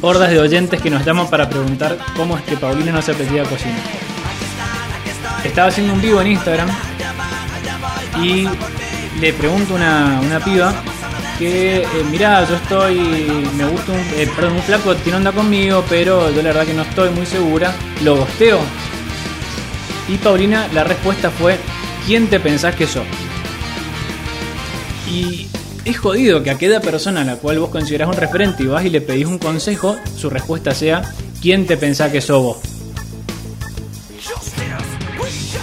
hordas de oyentes que nos llaman para preguntar cómo es que Paulina no se apellida Cocina. Estaba haciendo un vivo en Instagram y le pregunto a una, una piba que, eh, mirá, yo estoy, me gusta un, eh, perdón, flaco tiene onda conmigo, pero yo la verdad que no estoy muy segura, lo gosteo. Y Paulina, la respuesta fue, ¿quién te pensás que sos? Y es jodido que a aquella persona a la cual vos considerás un referente y vas y le pedís un consejo, su respuesta sea, ¿quién te pensás que sos vos?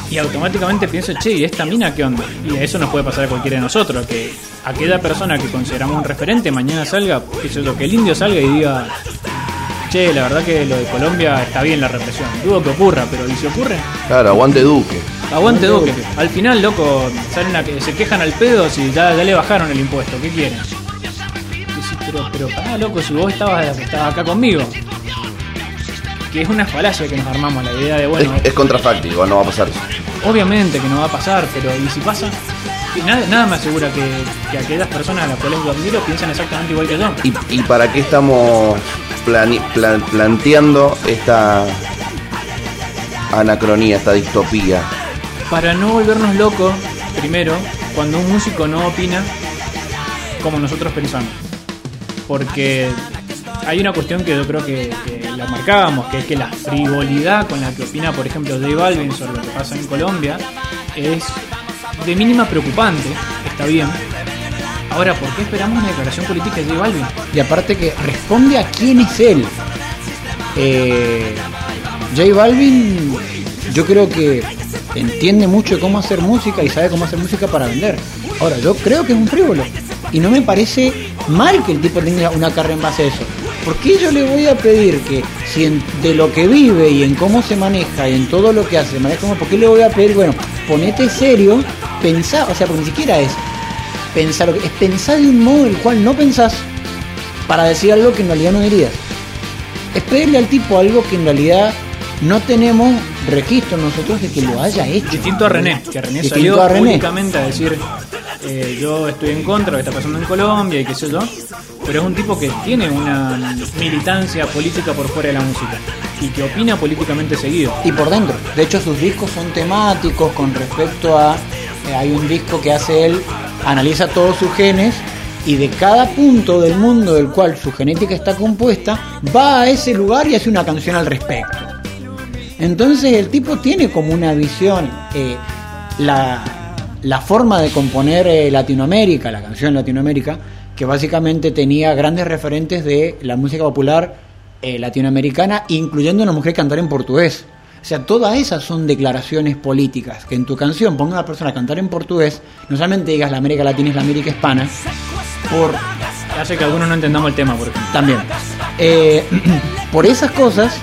Y automáticamente pienso, che, ¿y esta mina qué onda? Y eso nos puede pasar a cualquiera de nosotros, que aquella persona que consideramos un referente mañana salga, que, sé yo, que el indio salga y diga, che, la verdad que lo de Colombia está bien la represión. Dudo que ocurra, pero ¿y si ocurre? Claro, aguante Duque. Aguante Duque. Al final, loco, salen a que se quejan al pedo si ya, ya le bajaron el impuesto. ¿Qué quieren? Pero, pero pará, loco, si vos estabas, estabas acá conmigo. Que es una falacia que nos armamos, la idea de, bueno, es, es contrafáctico, no va a pasar eso. Obviamente que no va a pasar, pero ¿y si pasa? Nada, nada me asegura que, que aquellas personas a las cuales yo admiro piensan exactamente igual que yo. ¿Y, y para qué estamos plane- plan- planteando esta anacronía, esta distopía? Para no volvernos locos, primero, cuando un músico no opina como nosotros pensamos. Porque hay una cuestión que yo creo que, que la marcábamos, que es que la frivolidad con la que opina, por ejemplo, J Balvin sobre lo que pasa en Colombia es de mínima preocupante, está bien. Ahora, ¿por qué esperamos una declaración política de J Balvin? Y aparte que responde a quién es él. Eh, J Balvin, yo creo que entiende mucho cómo hacer música y sabe cómo hacer música para vender. Ahora, yo creo que es un frívolo. Y no me parece mal que el tipo tenga una carrera en base a eso. ¿Por qué yo le voy a pedir que si en- de lo que vive y en cómo se maneja y en todo lo que hace, maneja como, ¿por qué le voy a pedir, bueno, ponete serio, pensá, o sea, porque ni siquiera es pensar lo que es pensar de un modo el cual no pensás para decir algo que en realidad no dirías. Es pedirle al tipo algo que en realidad no tenemos registro nosotros de que lo haya hecho. Distinto a René, que René Distinto salió a René. públicamente a decir eh, yo estoy en contra de lo que está pasando en Colombia y qué sé yo, pero es un tipo que tiene una militancia política por fuera de la música y que opina políticamente seguido. y por dentro. De hecho, sus discos son temáticos con respecto a. eh, hay un disco que hace él, analiza todos sus genes y de cada punto del mundo del cual su genética está compuesta, va a ese lugar y hace una canción al respecto. Entonces, el tipo tiene como una visión. eh, la, la forma de componer eh, Latinoamérica, la canción Latinoamérica, que básicamente tenía grandes referentes de la música popular eh, latinoamericana, incluyendo una mujer cantar en portugués. O sea, todas esas son declaraciones políticas. Que en tu canción ponga a una persona a cantar en portugués, no solamente digas la América Latina es la América Hispana, por Hace que algunos no entendamos el tema, por ejemplo. también. Eh, por esas cosas,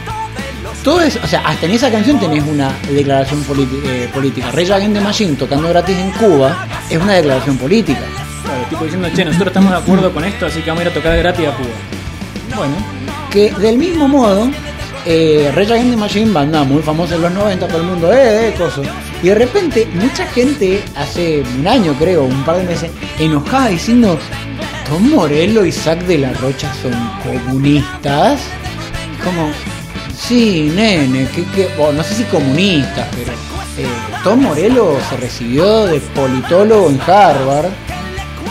todo es, o sea, hasta en esa canción tenés una declaración eh, política. Rey Against the Machine tocando gratis en Cuba es una declaración política. Claro, tipo diciendo, che, nosotros estamos de acuerdo con esto, así que vamos a ir a tocar gratis a Cuba. Bueno, Que del mismo modo, eh, Against the Machine, banda muy famosa en los 90, todo el mundo, eh, eh, coso. Y de repente, mucha gente, hace un año creo, un par de meses, enojada diciendo, Tom Morello y Zack de la Rocha son comunistas. Como, sí, nene, que, que- no sé si comunistas, pero eh, Tom Morello se recibió de politólogo en Harvard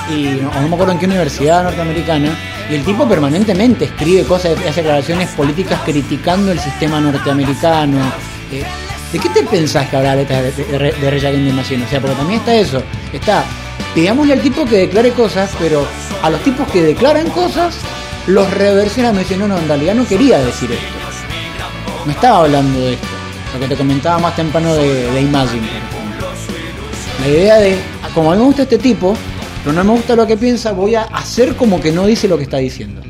y no, me acuerdo en qué universidad norteamericana, y el tipo permanentemente escribe cosas, hace declaraciones políticas criticando el sistema norteamericano. Eh, ¿De qué te pensás que letras de, de, de the Machine? O sea, porque también está eso. Está, pidámosle al tipo que declare cosas, pero a los tipos que declaran cosas, los reversionan y dicen, no, no, en realidad no quería decir esto. No estaba hablando de esto. Lo que te comentaba más temprano de, de Imagine, por ejemplo. La idea de, como a mí me gusta este tipo, pero no me gusta lo que piensa, voy a hacer como que no dice lo que está diciendo.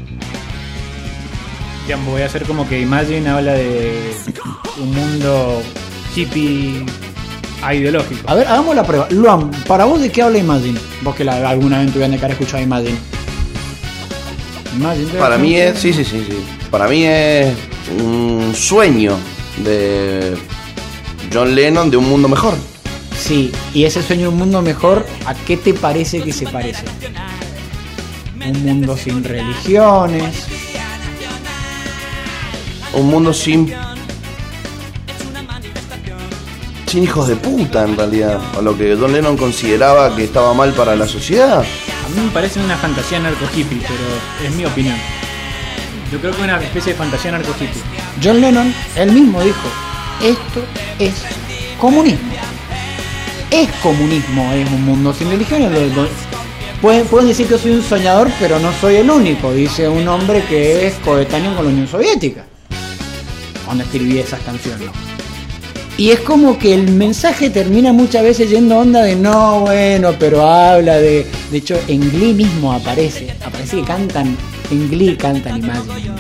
digamos, voy a hacer como que Imagine habla de un mundo hippie ideológico. A ver, hagamos la prueba. Luan, ¿para vos de qué habla Imagine? Vos que la, alguna vez en tu vida de cara escuchado Imagine. Para mí es, sí, sí, sí, sí. Para mí es un sueño de John Lennon de un mundo mejor. Sí, y ese sueño de un mundo mejor, ¿a qué te parece que se parece? Un mundo sin religiones, Un mundo sin. sin hijos de puta, en realidad. O lo que John Lennon consideraba que estaba mal para la sociedad. A mí me parece una fantasía narco hippie, pero es mi opinión. Yo creo que es una especie de fantasía narco hippie. John Lennon, él mismo dijo, esto es comunismo. Es comunismo, es un mundo sin religiones. Pueden decir que soy un soñador, pero no soy el único, dice un hombre que es coetáneo con la Unión Soviética, cuando escribí esas canciones. Y es como que el mensaje termina muchas veces yendo onda de no, bueno, pero habla de. De hecho, en Glee mismo aparece. Aparece que cantan. En Glee cantan Imagine.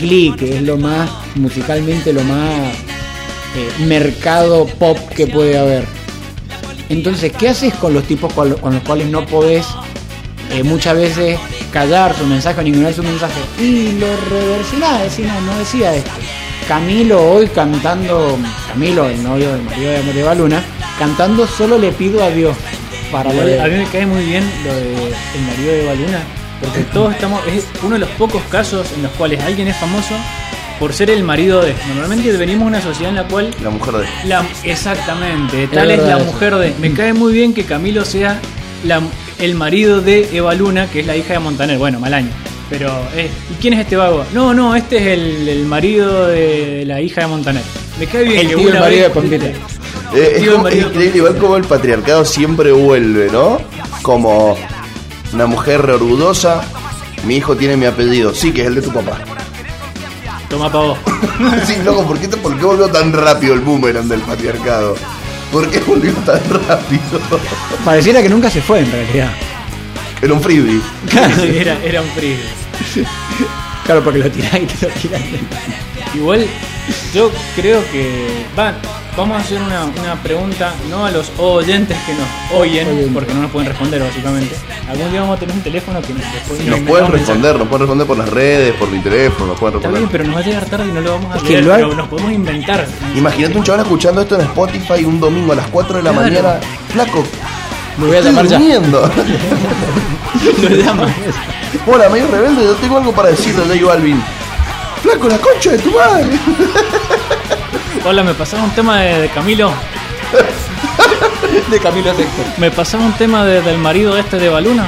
Glee, que es lo más, musicalmente lo más eh, mercado pop que puede haber. Entonces, ¿qué haces con los tipos con los cuales no podés eh, muchas veces callar su mensaje o ignorar su mensaje? Y lo reversionás, decís, no, no decía esto. Camilo hoy cantando, Camilo, el novio del marido de María Luna, cantando Solo le pido a Dios. Para lo de- a mí me cae muy bien lo de el marido de Baluna, porque todos estamos, es uno de los pocos casos en los cuales alguien es famoso por ser el marido de. Normalmente venimos de una sociedad en la cual La mujer de. la, exactamente, tal es, la eso. mujer de. Me cae muy bien que Camilo sea la- el marido de Eva Luna, que es la hija de Montaner. Bueno, mal año. Pero, eh, ¿y quién es este vago? No, no, este es el, el marido de la hija de Montaner. Me cae bien El que tío del una marido vez- de. Eh, es, increíble, igual como el patriarcado siempre vuelve, ¿no? Como una mujer orgullosa. Mi hijo tiene mi apellido, sí, que es el de tu papá. Toma pa' vos. sí, loco, ¿por qué, ¿por qué volvió tan rápido el boomerang del patriarcado? ¿Por qué volvió tan rápido? Pareciera que nunca se fue en realidad. Era un freebie. era, era un frío. Claro, porque lo tirás y te lo tirás. Igual, yo creo que. Va, vamos a hacer una, una pregunta, no a los oyentes que nos oyen, porque no nos pueden responder, básicamente. Algún día vamos a tener un teléfono que nos, después Nos pueden responder, nos pueden responder por las redes, por mi teléfono, nos pueden Está responder. bien, pero nos va a llegar tarde y no lo vamos a Es que leer, lo hay- pero nos podemos inventar. Imagínate un chaval escuchando esto en Spotify un domingo a las 4 de la Claro. mañana. Flaco, Me voy a llamar ya. durmiendo. lo llama. Hola, medio rebelde, yo tengo algo para decirle a J Balvin. Flaco, la concha de tu madre. Hola, me pasaba un tema de, de Camilo. De Camilo Sexto. Me pasaba un tema de- del marido este de Baluna.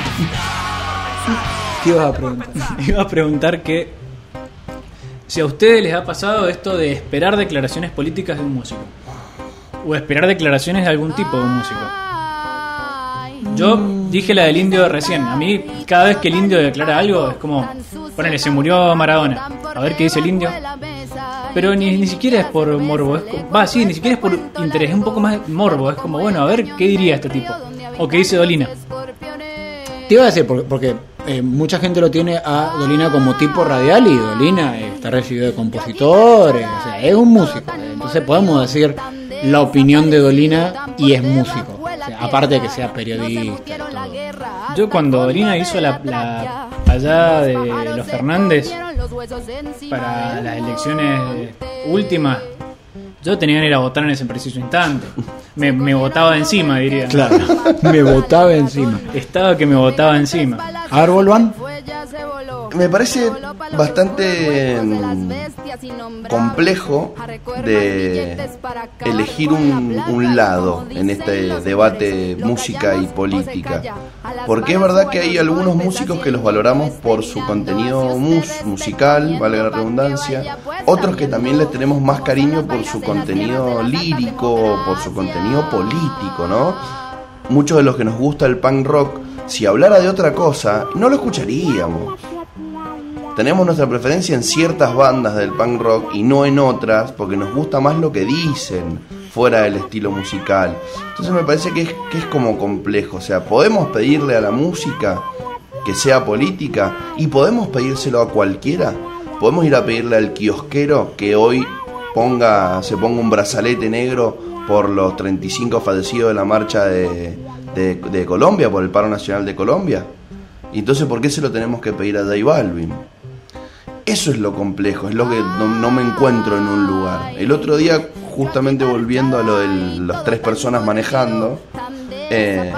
¿Qué ibas a preguntar? Iba a preguntar que si a ustedes les ha pasado esto de esperar declaraciones políticas de un músico. O esperar declaraciones de algún tipo de un músico. Yo dije la del indio recién. A mí, cada vez que el indio declara algo, es como, ponele, se murió Maradona. A ver qué dice el indio. Pero ni, ni siquiera es por morbo. Va, sí, ni siquiera es por interés. Es un poco más morbo. Es como, bueno, a ver qué diría este tipo. O qué dice Dolina. Te iba a decir, porque, porque, eh, mucha gente lo tiene a Dolina como tipo radial y Dolina eh, está recibido de compositores, o sea, es un músico. Entonces podemos decir la opinión de Dolina y es músico. Aparte de que sea periodista. y todo. Yo cuando Dolina hizo la, la allá de los Fernández para las elecciones últimas, yo tenía que ir a votar en ese preciso instante. Me, me votaba encima, diría. Claro, me botaba encima. Estaba que me votaba encima. A ver, Volvan. Me parece bastante mm, complejo de elegir un, un lado en este debate música y política. Porque es verdad que hay algunos músicos que los valoramos por su contenido mus- musical, valga la redundancia, otros que también les tenemos más cariño por su contenido lírico, por su contenido político, ¿no? Muchos de los que nos gusta el punk rock, si hablara de otra cosa, no lo escucharíamos. Tenemos nuestra preferencia en ciertas bandas del punk rock y no en otras, porque nos gusta más lo que dicen fuera del estilo musical. Entonces me parece que es, que es como complejo. O sea, podemos pedirle a la música que sea política y podemos pedírselo a cualquiera. Podemos ir a pedirle al kiosquero que hoy ponga, se ponga un brazalete negro por los 35 fallecidos de la marcha de, de- de Colombia, por el paro nacional de Colombia. Y entonces, ¿por qué se lo tenemos que pedir a J Balvin? Eso es lo complejo, es lo que no, no me encuentro en un lugar. El otro día, justamente volviendo a lo de las tres personas manejando, eh,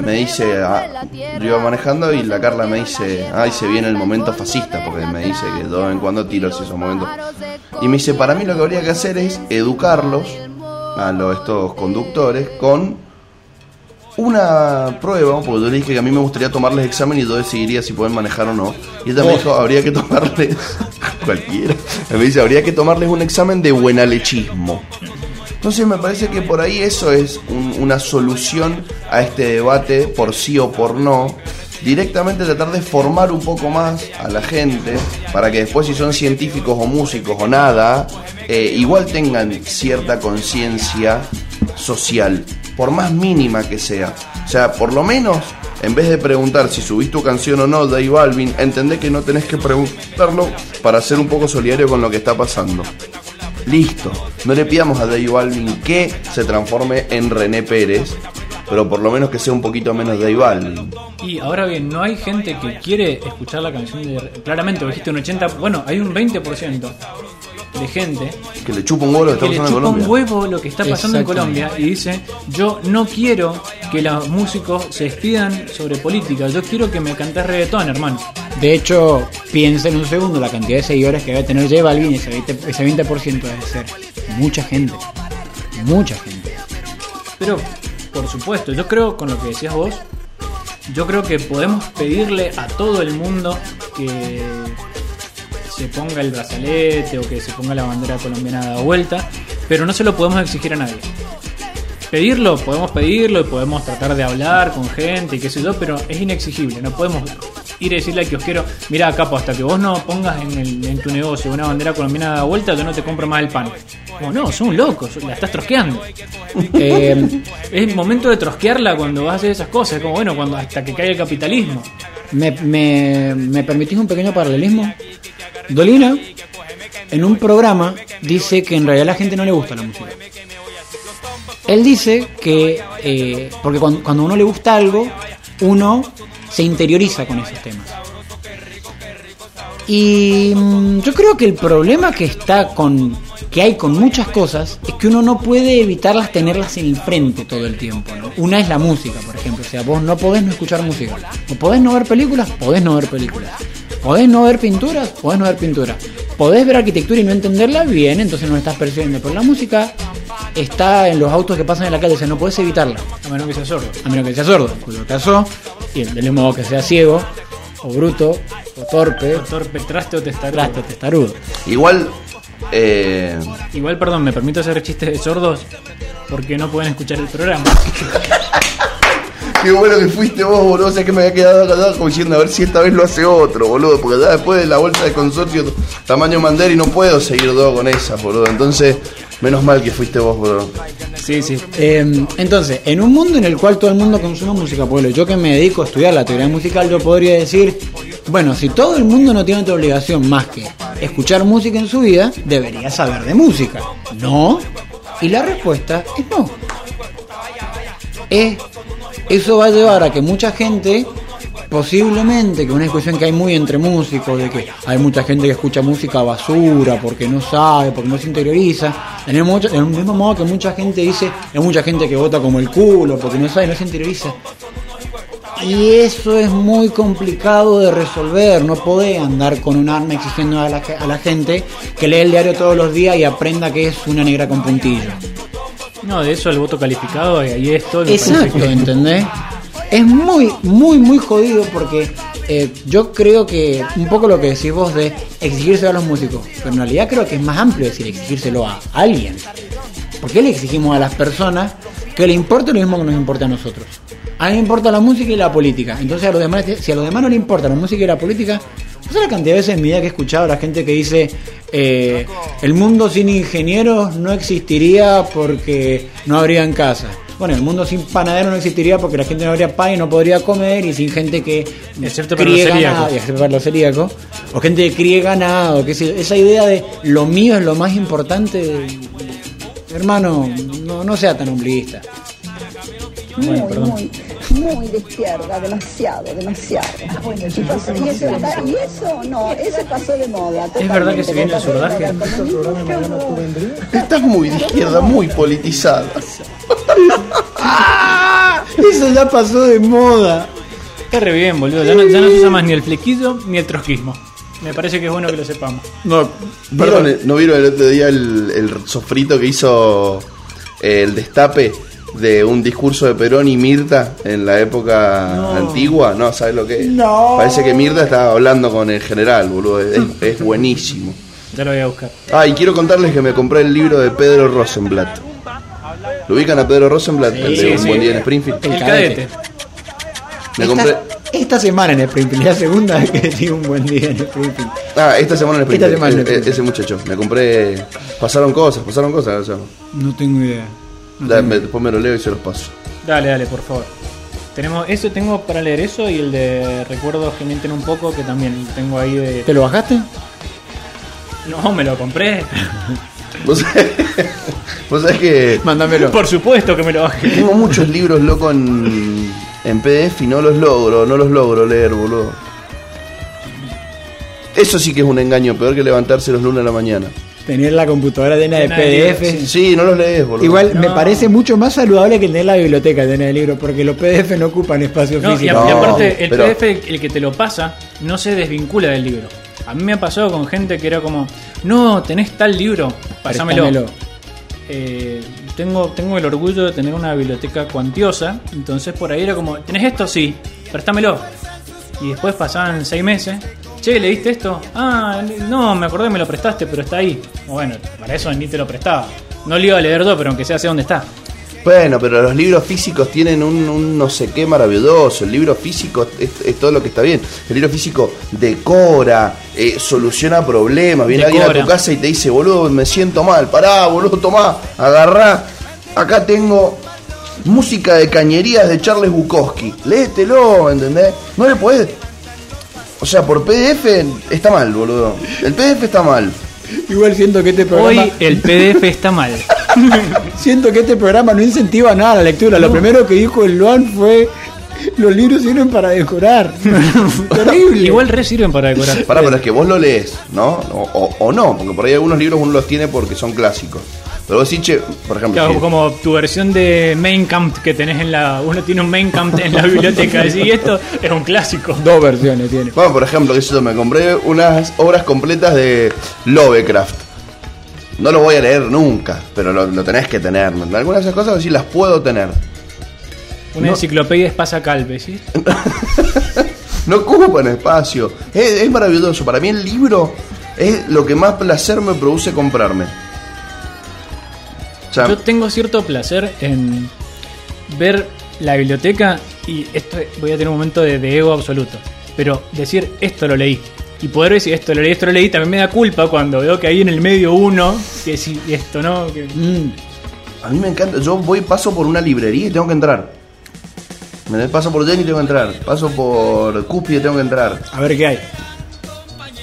me dice, ah, yo iba manejando y la Carla me dice, ay, se viene el momento fascista, porque me dice que de vez en cuando tiro esos momentos. Y me dice, para mí lo que habría que hacer es educarlos a los, estos conductores con una prueba, porque yo le dije que a mí me gustaría tomarles examen y yo decidiría si pueden manejar o no. Y ella me dijo, habría que tomarles, cualquiera, me dice, habría que tomarles un examen de buenalechismo. Entonces me parece que por ahí eso es un- una solución a este debate por sí o por no. Directamente tratar de formar un poco más a la gente para que después si son científicos o músicos o nada, eh, igual tengan cierta conciencia social, por más mínima que sea. O sea, por lo menos, en vez de preguntar si subís tu canción o no, Dave Balvin, entendés que no tenés que preguntarlo para ser un poco solidario con lo que está pasando. Listo. No le pidamos a Dave Balvin que se transforme en René Pérez, pero por lo menos que sea un poquito menos Dave Balvin. Y ahora bien, no hay gente que quiere escuchar la canción de. Claramente, vos dijiste un 80%. Bueno, hay un 20% de gente Que le chupa un huevo lo que que está le pasando en chupa un Colombia. huevo lo que está pasando en. Colombia y dice: Yo no quiero que los músicos se despidan sobre política, yo quiero que me cantes reggaetón, hermano. De hecho, piensa en un segundo la cantidad de seguidores que debe tener J Balvin, ese 20%, ese 20% debe ser mucha gente. Mucha gente. Pero, por supuesto, yo creo con lo que decías vos, yo creo que podemos pedirle a todo el mundo que se ponga el brazalete o que se ponga la bandera colombiana a la vuelta, pero no se lo podemos exigir a nadie. Pedirlo, podemos pedirlo y podemos tratar de hablar con gente y qué sé yo, pero es inexigible. No podemos ir a decirle al kiosquero, mira capo, hasta que vos no pongas en, el- en tu negocio una bandera colombiana la vuelta, yo no te compro más el pan. Como no, son locos, la estás trosqueando. Eh, Es momento de trosquearla cuando vas a hacer esas cosas. Es como bueno, cuando hasta que caiga el capitalismo. ¿Me, me, me permitís un pequeño paralelismo? Dolina, en un programa, dice que en realidad a la gente no le gusta la música. Él dice que, eh, porque cuando, cuando uno le gusta algo, uno se interioriza con esos temas. Y mm, yo creo que el problema que está con que hay con muchas cosas es que uno no puede evitarlas tenerlas en el frente todo el tiempo. Una es la música, por ejemplo, o sea, vos no podés no escuchar música. ¿O podés no ver películas? Podés no ver películas. ¿Podés no ver pinturas? Podés no ver pinturas. ¿Podés ver arquitectura y no entenderla? Bien, entonces no estás percibiendo. Pero la música está en los autos que pasan en la calle, o sea, no podés evitarla. A menos que sea sordo. A menos que sea sordo, cuyo caso, y del modo que sea ciego, o bruto, o torpe, O torpe, traste o testarudo. trasto, testarudo. Igual, eh, Igual, perdón, me permito hacer chistes de sordos porque no pueden escuchar el programa. qué bueno que fuiste vos, boludo. O sea que me había quedado acá como diciendo a ver si esta vez lo hace otro, boludo. Porque ya después de la vuelta de consorcio tamaño Manderi no puedo seguir dos con esas, boludo. Entonces, menos mal que fuiste vos, boludo. Sí, sí. Eh, entonces, en un mundo en el cual todo el mundo consume música, pueblo, yo que me dedico a estudiar la teoría musical, yo podría decir, bueno, si todo el mundo no tiene otra obligación más que escuchar música en su vida, debería saber de música. ¿No? Y la respuesta es no. Es, eso va a llevar a que mucha gente, posiblemente, que una discusión que hay muy entre músicos, de que hay mucha gente que escucha música basura porque no sabe, porque no se interioriza, en el, mismo modo que mucha gente dice, hay mucha gente que vota como el culo porque no sabe, no se interioriza. Y eso es muy complicado de resolver. No podés andar con un arma exigiendo a la, a la gente que lee el diario todos los días y aprenda que es una negra con puntillo. No, de eso el voto calificado y ahí parece Exacto, ¿entendés? Es muy, muy, muy jodido porque eh, yo creo que un poco lo que decís vos de exigirse a los músicos, pero en realidad creo que es más amplio decir exigírselo a alguien. ¿Por qué le exigimos a las personas que le importe lo mismo que nos importa a nosotros? A mí me importa la música y la política. Entonces a los demás, si a los demás no le importa la música y la política, sé la cantidad de veces en mi vida que he escuchado a la gente que dice eh, el mundo sin ingenieros no existiría porque no habrían casa. Bueno, el mundo sin panadero no existiría porque la gente no habría pan y no podría comer y sin gente que Excepto para críe los celíacos. ganado, y excepto para los celíacos, o gente que críe ganado, que sé yo. esa idea de lo mío es lo más importante, hermano, no, no sea tan ombliguista. Bueno, muy, perdón. muy, muy de izquierda, demasiado, demasiado. Y, pasó- y eso, y eso, no, eso pasó de moda. ¿Es verdad que se viene el surdaje? Estás muy de izquierda, muy politizada. Eso ya pasó de moda. Está re bien, boludo. Ya no, ya no se usa más ni el flequillo ni el trotskismo. Me parece que es bueno que lo sepamos. No, Perdón, ¿no vieron el otro día el, el sofrito que hizo el destape de un discurso de Perón y Mirta en la época antigua? No, ¿sabes lo que es? No. Parece que Mirta estaba hablando con el general, boludo. Es, es buenísimo. Ya lo voy a buscar. Ah, y quiero contarles que me compré el libro de Pedro Rosenblatt. ¿Lo ubican a Pedro Rosenblatt? el de sí, Un sí. buen día en Springfield. El El cadete. cadete. Me compré. esta, semana en Springfield, la segunda vez que decía un buen día en Springfield. Ah, esta semana en Esta Springfield. semana en e- e- Springfield. ese muchacho. Me compré. Pasaron cosas, pasaron cosas. o sea, No tengo idea. No da- tengo me- después me lo leo y se los paso. Dale, dale, por favor. Tenemos eso, tengo para leer eso y el de recuerdos que mienten un poco, que también tengo ahí de. ¿Te lo bajaste? No, me lo compré. ¿Vos sabés, vos sabés que Mándamelo. Por supuesto que me lo bajé. tengo muchos libros locos en, en PDF y no los logro, no los logro leer, boludo. Eso sí que es un engaño, peor que levantarse los lunes a la mañana. Tener la computadora llena de PDF. Sí, no los lees, boludo. Igual me parece mucho más saludable que tener la biblioteca llena de libros, porque los PDF no ocupan espacio No, y, físico. y aparte, el pero- PDF, el que te lo pasa, no se desvincula del libro. A mí me ha pasado con gente que era como, no, tenés tal libro, pásamelo. Préstamelo. Eh, tengo, tengo el orgullo de tener una biblioteca cuantiosa, entonces por ahí era como, ¿tenés esto? Sí. préstamelo. Y después pasaban seis meses. Che, ¿leíste esto? Ah, no, me acordé, me lo prestaste, pero está ahí. Bueno, para eso ni te lo prestaba. No lo iba a leer yo, pero aunque sea sé dónde está. Bueno, pero los libros físicos tienen un, un no sé qué maravilloso. El libro físico es, es todo lo que está bien. El libro físico decora, eh, soluciona problemas. Viene alguien a tu casa y te dice, boludo, me siento mal. Pará, boludo, tomá, agarrá. Acá tengo música de cañerías de Charles Bukowski. Léetelo, ¿entendés? No le podés. O sea, por PDF está mal, boludo. El PDF está mal. Igual siento que este programa. Hoy el PDF está mal. Siento que este programa no incentiva nada a la lectura. Lo primero que dijo el Luan fue. Los libros sirven para decorar. Terrible. Igual re sirven para decorar. Pará, pero es que vos lo lees, ¿no? O, o- o no, porque por ahí algunos libros uno los tiene porque son clásicos. Pero vos decís, che, por ejemplo, Claro, si- como tu versión de Main Camp que tenés en la. Uno tiene un Main Camp en la biblioteca. Y esto es un clásico. Dos versiones tiene. Bueno, por ejemplo, que yo me compré unas obras completas de Lovecraft. No lo voy a leer nunca, pero lo, lo tenés que tener. Algunas de esas cosas sí las puedo tener. Una No. enciclopedia espasa calve, ¿sí? No ocupan espacio. Es, es maravilloso. Para mí el libro es lo que más placer me produce comprarme. Yo tengo cierto placer en ver la biblioteca y esto voy a tener un momento de, de ego absoluto. Pero decir esto lo leí y poder decir esto lo leí, esto lo leí, también me da culpa cuando veo que hay en el medio uno que si esto no. Que... Mm. a mí me encanta. Yo voy, paso por una librería y tengo que entrar. Me paso por Jenny y tengo que entrar. Paso por Cúspide y tengo que entrar. A ver qué hay.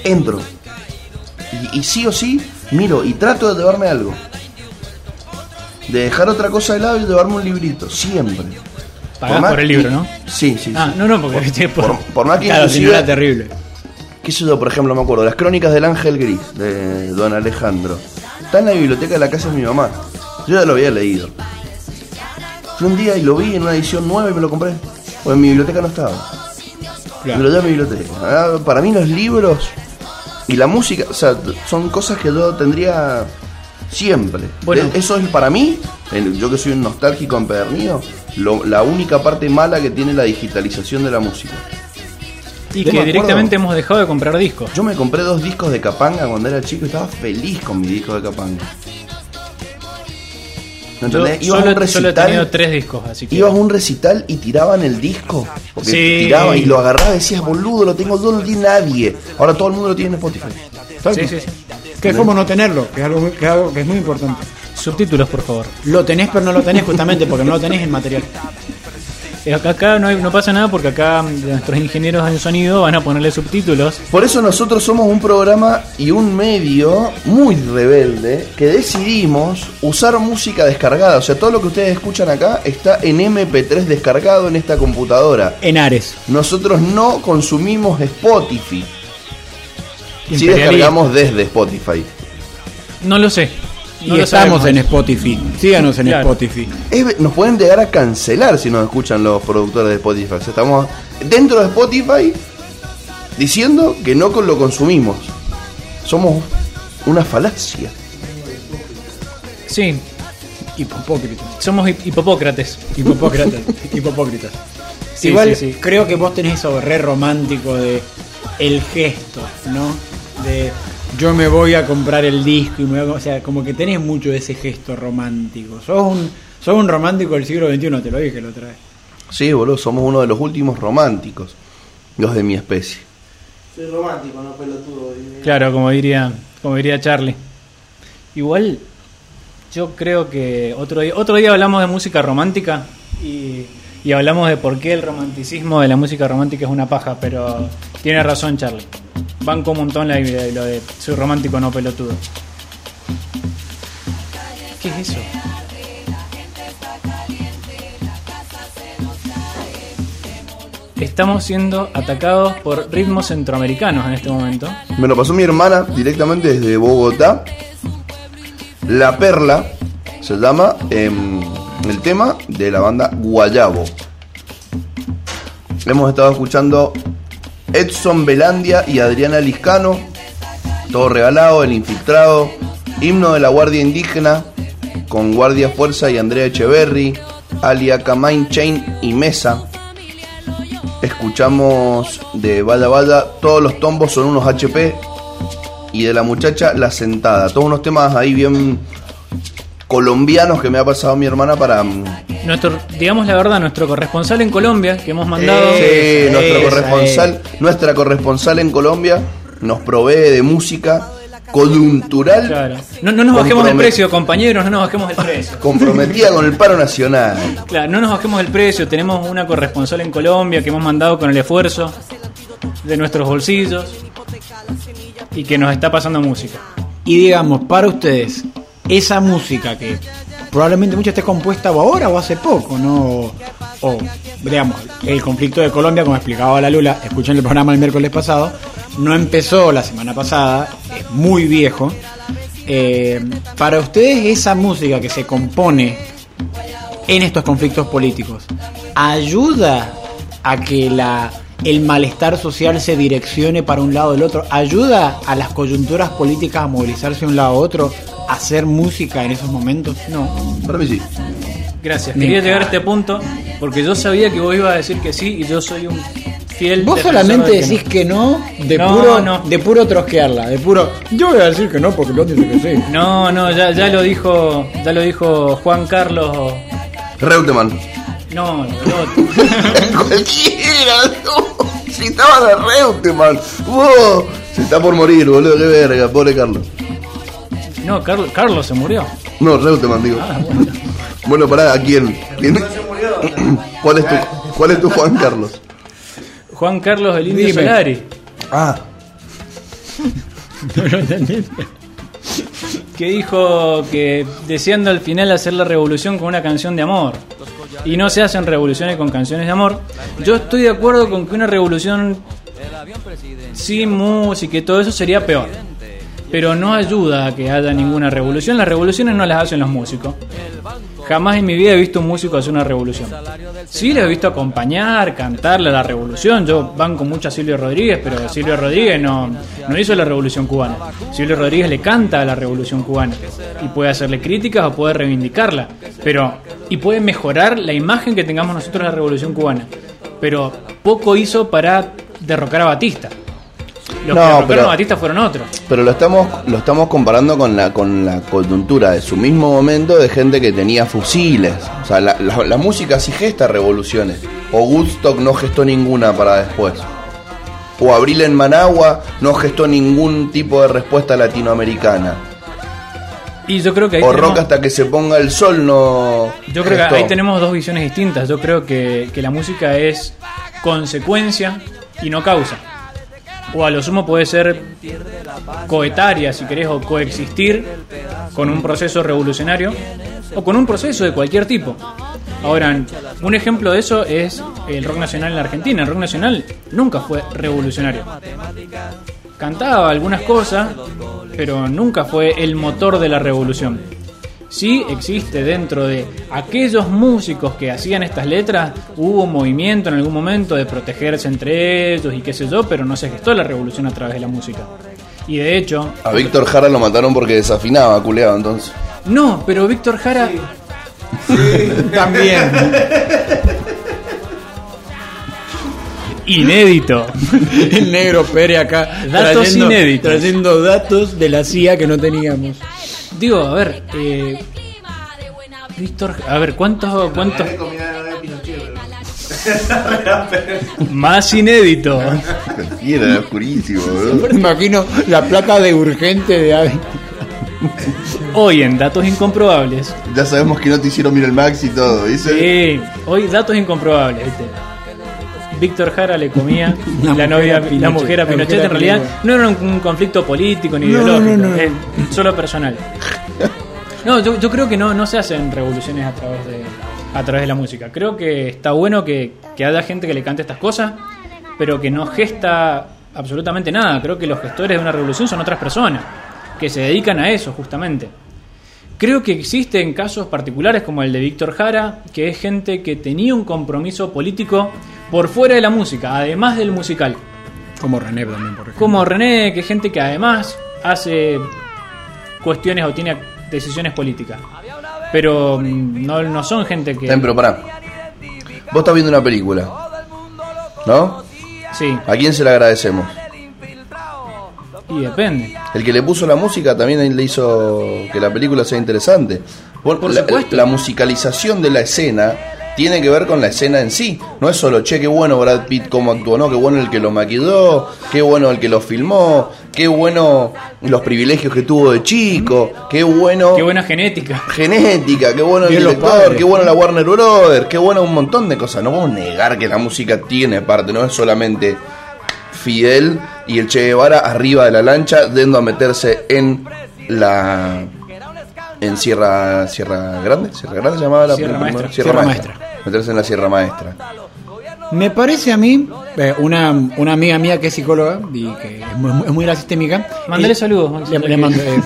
entro. Y, y sí o sí, miro y trato de llevarme algo. De dejar otra cosa de lado y llevarme un librito, siempre. Pagás por el libro, ¿no? Sí, sí. Ah, sí. no, no, porque por- por, por más que Claro, si no inclusive- era terrible. qué sé yo, por ejemplo, me acuerdo, las crónicas del ángel gris de Don Alejandro. Está en la biblioteca de la casa de mi mamá. Yo ya lo había leído. Fui un día y lo vi en una edición nueva y me lo compré. Pues en mi biblioteca no estaba. Claro. Me lo llevo a mi biblioteca. Ah, Para mí los libros y la música, o sea, son cosas que yo tendría siempre. Bueno. Eh, Eso es para mí, yo que soy un nostálgico empedernido, lo- la única parte mala que tiene la digitalización de la música. Y Yo que directamente hemos dejado de comprar discos. Yo me compré dos discos de Capanga cuando era chico y estaba feliz con mi disco de Capanga. ¿No Yo entendés? Ibas a solo, un solo he tenido recital, tres discos, así que. ibas a un recital y tiraban el disco. Porque Sí. tiraban y lo agarrabas y decías, boludo, lo tengo yo, no lo tiene nadie. Ahora todo el mundo lo tiene en Spotify. Sí, sí, sí. Que es como no tenerlo, que es algo, muy- que es algo que es muy importante. Subtítulos, por favor. Lo tenés, pero no lo tenés justamente porque no lo tenés en material. Eh, Acá, no, hay- no pasa nada porque acá mm, nuestros ingenieros en sonido van a ponerle subtítulos. Por eso nosotros somos un programa y un medio muy rebelde que decidimos usar música descargada. O sea, todo lo que ustedes escuchan acá está en MP3 descargado en esta computadora. En Ares. Nosotros no consumimos Spotify. Imperialista. descargamos desde Spotify. No lo sé. Y No estamos sabemos. en Spotify. Síganos en Claro. Spotify. Es- nos pueden llegar a cancelar si nos escuchan los productores de Spotify. O sea, estamos dentro de Spotify diciendo que no lo consumimos. Somos una falacia. Sí, Hipopócritas. somos hip- hipopócrates. Hipopócritas. Hipopócritas. Sí, Igual sí, sí. creo que vos tenés eso re romántico de el gesto, ¿no? De yo me voy a comprar el disco y me voy a- o sea, como que tenés mucho de ese gesto romántico. Sos un sos un romántico del siglo XXI, te lo dije la otra vez. Sí, boludo, somos uno de los últimos románticos. Los de mi especie. Soy romántico, no pelotudo. y- Claro, como diría, como diría Charlie. Igual, yo creo que otro día, otro día hablamos de música romántica y, y hablamos de por qué el romanticismo de la música romántica es una paja, pero tiene razón Charlie. Banco un montón la idea de lo de soy romántico, no pelotudo. ¿Qué es eso? Estamos siendo atacados por ritmos centroamericanos en este momento. Me lo pasó mi hermana directamente desde Bogotá. La Perla se llama em, el tema de la banda Guayabo. Hemos estado escuchando Edson Belandia y Adriana Liscano. Todo regalado, El Infiltrado. Himno de la Guardia Indígena con Guardia Fuerza y Andrea Echeverry. Alia Camain Chain y Mesa. escuchamos de Bala Bala, todos los tombos son unos HP y de la muchacha La Sentada. Todos unos temas ahí bien colombianos que me ha pasado mi hermana para... mm, Nuestro, digamos la verdad, nuestro corresponsal en Colombia, que hemos mandado. Sí, nuestro corresponsal, nuestra corresponsal en Colombia nos provee de música coyuntural Claro. No, no nos bajemos el precio, compañeros, no nos bajemos el precio. comprometida con el paro nacional. Claro, no nos bajemos el precio. Tenemos una corresponsal en Colombia que hemos mandado con el esfuerzo de nuestros bolsillos y que nos está pasando música. Y digamos, para ustedes, esa música que probablemente mucha esté compuesta o ahora o hace poco, ¿no? O, digamos, el conflicto de Colombia, como explicaba la Lula, escuchen el programa el miércoles pasado, no empezó la semana pasada, es muy viejo. Eh, para ustedes, esa música que se compone en estos conflictos políticos ayuda a que la el malestar social se direccione para un lado o del otro, ayuda a las coyunturas políticas a movilizarse de un lado a otro, hacer música en esos momentos. No, Para mí sí. gracias. Me Quería llegar a este punto porque yo sabía que vos ibas a decir que sí y yo soy un fiel. Vos solamente de que decís no. que no de No, puro no. de puro trosquearla, de puro yo voy a decir que no porque otro dice que sí. No, no, ya, ya lo dijo, ya lo dijo Juan Carlos. Reutemann. No, el otro. Cualquiera, no. Si estaba de Reutemann. Wow. Se está por morir, boludo, qué verga, pobre Carlos. No, Carlos, Carlos se murió. No, Reutemann, digo. Ah, bueno. Bueno, pará, ¿a quién? ¿Quién? ¿Cuál es tu, cuál es tu Juan Carlos? Juan Carlos el Indio Dime. Solari. Ah, que dijo que deseando al final hacer la revolución con una canción de amor. Y no se hacen revoluciones con canciones de amor. Yo estoy de acuerdo con que una revolución sin música y todo eso sería peor. Pero no ayuda a que haya ninguna revolución. Las revoluciones no las hacen los músicos. Jamás en mi vida he visto un músico hacer una revolución. Sí, lo he visto acompañar, cantarle a la revolución. Yo banco mucho a Silvio Rodríguez, pero Silvio Rodríguez no, no hizo la revolución cubana. Silvio Rodríguez le canta a la revolución cubana y puede hacerle críticas o puede reivindicarla. Pero, y puede mejorar la imagen que tengamos nosotros de la revolución cubana. Pero poco hizo para derrocar a Batista. Los No, que pero- a Batista fueron otros. pero lo estamos, lo estamos comparando con la, con la coyuntura de su mismo momento de gente que tenía fusiles. O sea, la, la- la música sí gesta revoluciones. O Woodstock no gestó ninguna para después. O Abril en Managua no gestó ningún tipo de respuesta latinoamericana. Y yo creo que ahí O tenemos- Rock hasta que se ponga el sol no. Yo creo gestó. que ahí tenemos dos visiones distintas. Yo creo que, que la música es consecuencia y no causa. O a lo sumo puede ser coetaria, si querés, o coexistir con un proceso revolucionario o con un proceso de cualquier tipo. Ahora, un ejemplo de eso es el rock nacional en la Argentina. El rock nacional nunca fue revolucionario. Cantaba algunas cosas, pero nunca fue el motor de la revolución. Sí existe dentro de aquellos músicos que hacían estas letras, hubo un movimiento en algún momento de protegerse entre ellos y qué sé yo, pero no se gestó la revolución a través de la música. Y de hecho, A Víctor Jara lo mataron porque desafinaba, culeado, entonces. no, pero Víctor Jara También. inédito. El negro Pérez acá Datos trayendo, inéditos. trayendo datos de la CIA que no teníamos. Digo, a ver, eh, Víctor, a ver, ¿cuántos cuántos más inédito? Era oscurísimo. Me imagino la placa de urgente de. Hoy en datos incomprobables. Ya sabemos que no te hicieron mirar el Max y todo, ¿dice? Sí, hoy datos incomprobables, ¿viste? Víctor Jara le comía La la, novia, Pinochet, la mujer a Pinochet. mujer En realidad Pinochet. no era un, conflicto político ni No, ideológico, no, no. es solo personal. No, yo, yo creo que no, no se hacen revoluciones a través de a través de la música. Creo que está bueno que, que haya gente que le cante estas cosas, pero que no gesta absolutamente nada. Creo que los gestores de una revolución son otras personas que se dedican a eso justamente. Creo que existen casos particulares como el de Víctor Jara, que es gente que tenía un compromiso político por fuera de la música, además del musical. Como René también, por ejemplo. Como René, que es gente que además hace cuestiones o tiene decisiones políticas. Pero mm, no, no son gente que... Ten, pero pará. Vos estás viendo una película. ¿no? Sí, ¿A quién se le agradecemos? y depende. El que le puso la música también le hizo que la película sea interesante. Por, Por la, supuesto. la musicalización de la escena tiene que ver con la escena en sí. No es solo, che, qué bueno Brad Pitt cómo actuó, no, qué bueno el que lo maquilló, qué bueno el que lo filmó, qué bueno los privilegios que tuvo de chico, qué bueno Qué buena genética. genética, qué bueno el director, qué bueno la Warner Brothers, qué bueno un montón de cosas. No podemos negar que la música tiene parte, no es solamente Fidel y el Che Guevara arriba de la lancha, yendo a meterse en la en Sierra Sierra Grande, Sierra Grande se llamaba la Sierra primera- Maestra. Sierra, Sierra Maestra. Meterse en la Sierra Maestra. Me parece a mí, eh, una, una amiga mía que es psicóloga y que es muy, es muy de la sistémica. Mándale y- saludos, Max. Le, le mando, eh,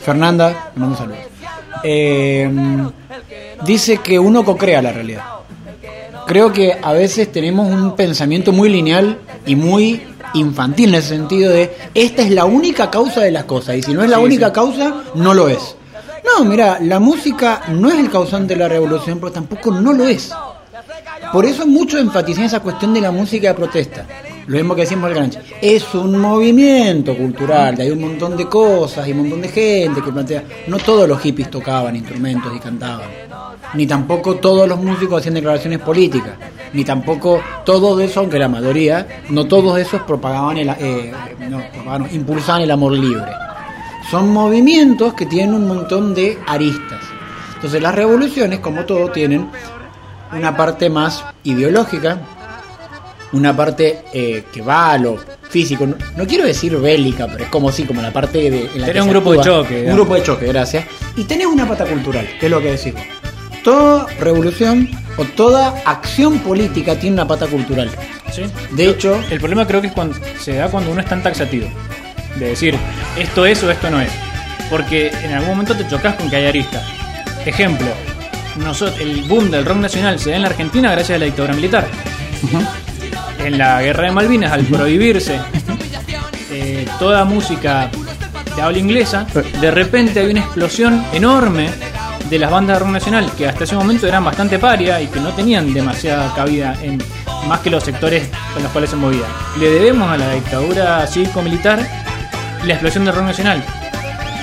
Fernanda, le mando saludos. Eh, dice que uno co-crea la realidad. Creo que a veces tenemos un pensamiento muy lineal y muy infantil en ese sentido de esta es la única causa de las cosas y si no es la Sí, única sí. causa, no lo es. No, mira, la música no es el causante de la revolución, pero tampoco no lo es. Por eso mucho enfatizé en esa cuestión de la música de protesta. Lo mismo que decimos el Granch. Es un movimiento cultural, hay un montón de cosas y un montón de gente que plantea. No todos los hippies tocaban instrumentos y cantaban. Ni tampoco todos los músicos hacían declaraciones políticas. Ni tampoco todos esos, aunque la mayoría, no todos esos propagaban el, eh, no, propagaban, impulsaban el amor libre. Son movimientos que tienen un montón de aristas. Entonces las revoluciones, como todo, tienen una parte más ideológica, una parte eh, que va a lo físico. No, no quiero decir bélica, pero es como sí, como la parte de... en la que un grupo de choque, Un grupo de choque, gracias. Y tenés una pata cultural, que es lo que decimos. Toda revolución o toda acción política tiene una pata cultural. ¿sí? De hecho, El problema creo que es cuando se da cuando uno es tan taxativo. De decir, esto es o esto no es. Porque en algún momento te chocas con que hay aristas. Ejemplo, nosotros, el boom del rock nacional se da en la Argentina gracias a la dictadura militar. En la guerra de Malvinas, al prohibirse eh, toda música de habla inglesa, de repente hay una explosión enorme de las bandas de rock nacional que hasta ese momento eran bastante paria y que no tenían demasiada cabida en más que los sectores con los cuales se movían. Le debemos a la dictadura cívico-militar la explosión del rock nacional.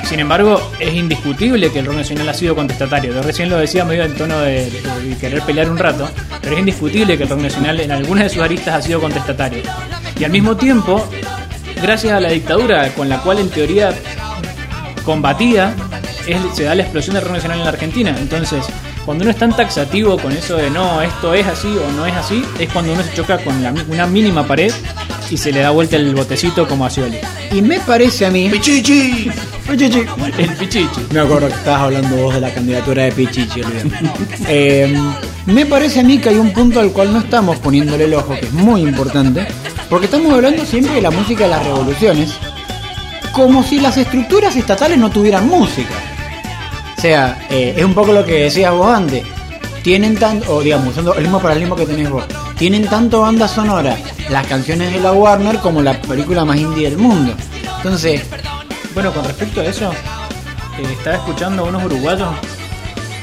Sin embargo, es indiscutible que el rock nacional ha sido contestatario. Yo recién lo decía medio en tono de, de querer pelear un rato, pero es indiscutible que el rock nacional en algunas de sus aristas ha sido contestatario. Y al mismo tiempo, gracias a la dictadura con la cual en teoría combatía, es- se da la explosión del rock nacional en la Argentina. Entonces, cuando uno es tan taxativo con eso de no, esto es así o no es así, es cuando uno se choca con la una mínima pared y se le da vuelta el botecito como a Scioli. y me parece a mí... ¡Pichichi! Pichichi. El pichichi. Me acuerdo que estabas hablando vos de la candidatura de Pichichi. Eh, me parece a mí que hay un punto al cual no estamos poniéndole el ojo, que es muy importante, porque estamos hablando siempre de la música de las revoluciones, como si las estructuras estatales no tuvieran música. O sea, eh, es un poco lo que decías vos antes. Tienen tanto, o digamos, usando el mismo paralelismo que tenés vos, tienen tanto banda sonora las canciones de la Warner como la película más indie del mundo. Entonces, Bueno, con respecto a eso, eh, estaba escuchando a unos uruguayos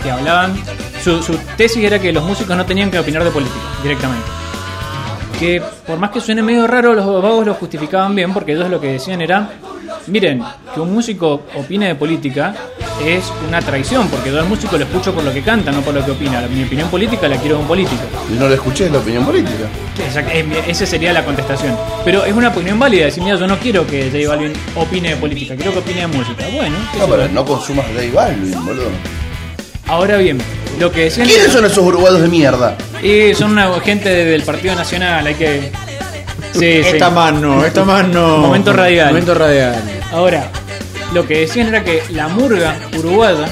que hablaban. Su, su tesis era que los músicos no tenían que opinar de política directamente. Que por más que suene medio raro, los vagos lo justificaban bien porque ellos lo que decían era: miren, que un músico opine de política es una traición porque yo al músico lo escucho por lo que canta, no por lo que opina. Mi opinión política la quiero de un político. Y no le escuché la opinión política. Exacto, es- Esa sería la contestación. Pero es una opinión válida. Decir, mira, yo no quiero que J Balvin opine de política, quiero que opine de música. Bueno, qué No, sé pero yo. no consumas J Balvin, boludo. ahora bien, lo que decían. ¿Quiénes son esos uruguayos de mierda? Y son una gente de- del Partido Nacional, hay que. Sí, esta sí. mano, esta mano. Momento radial. Momento radial. Ahora, lo que decían era que la murga uruguaya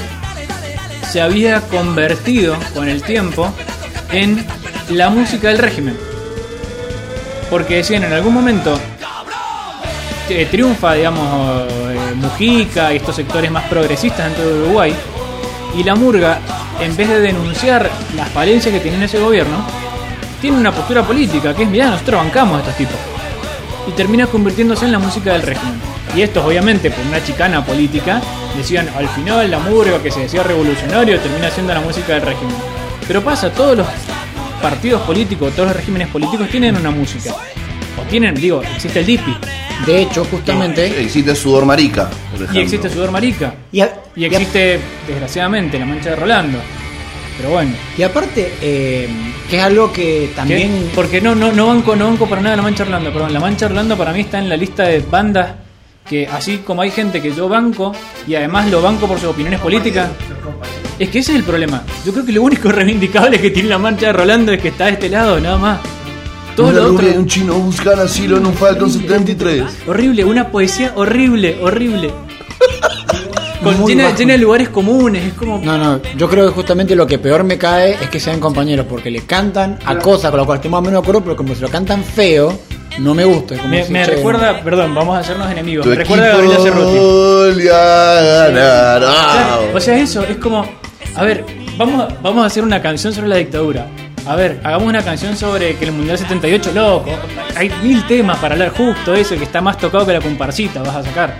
se había convertido con el tiempo en la música del régimen. Porque decían en algún momento eh, triunfa, digamos, eh, Mujica y estos sectores más progresistas dentro de Uruguay. Y la murga, en vez de denunciar las falencias que tiene ese gobierno, tiene una postura política, que es, mirá, nosotros bancamos a estos tipos y termina convirtiéndose en la música del régimen. Y estos, obviamente, por una chicana política, decían al final la murga que se decía revolucionario termina siendo la música del régimen. Pero pasa, todos los partidos políticos, todos los regímenes políticos tienen una música. O tienen, digo, existe el DIPI. De hecho, justamente. Existe sudor marica, por ejemplo. Y existe Sudor Marica. Y, a- Y existe, desgraciadamente, la mancha de Rolando. Pero bueno. y aparte, eh, que es algo que también. ¿Qué? Porque no, no, no banco, no banco para nada la mancha de Orlando, perdón. La mancha de Orlando para mí está en la lista de bandas que así como hay gente que yo banco y además lo banco por sus opiniones políticas. Es que ese es el problema. Yo creo que lo único reivindicable que tiene la mancha de Rolando es que está de este lado, nada más. Todo Una lo otro. un chino buscan asilo en un Falcon 73. Horrible, una poesía horrible, horrible. Con, llena, de lugares comunes, es como. No, no, yo creo que justamente lo que peor me cae es que sean compañeros, porque le cantan a cosas con las cuales estoy más o menos de acuerdo, pero como se lo cantan feo, no me gusta. como Me, decir, me che, recuerda, perdón, vamos a hacernos enemigos. Tu Me recuerda a Gabriela Cerruti. ha ganado. Claro, o sea, eso es como, a ver, vamos a, vamos a hacer una canción sobre la dictadura. A ver, hagamos una canción sobre que el Mundial 78, loco. Hay mil temas para hablar justo eso, que está más tocado que la comparsita, vas a sacar.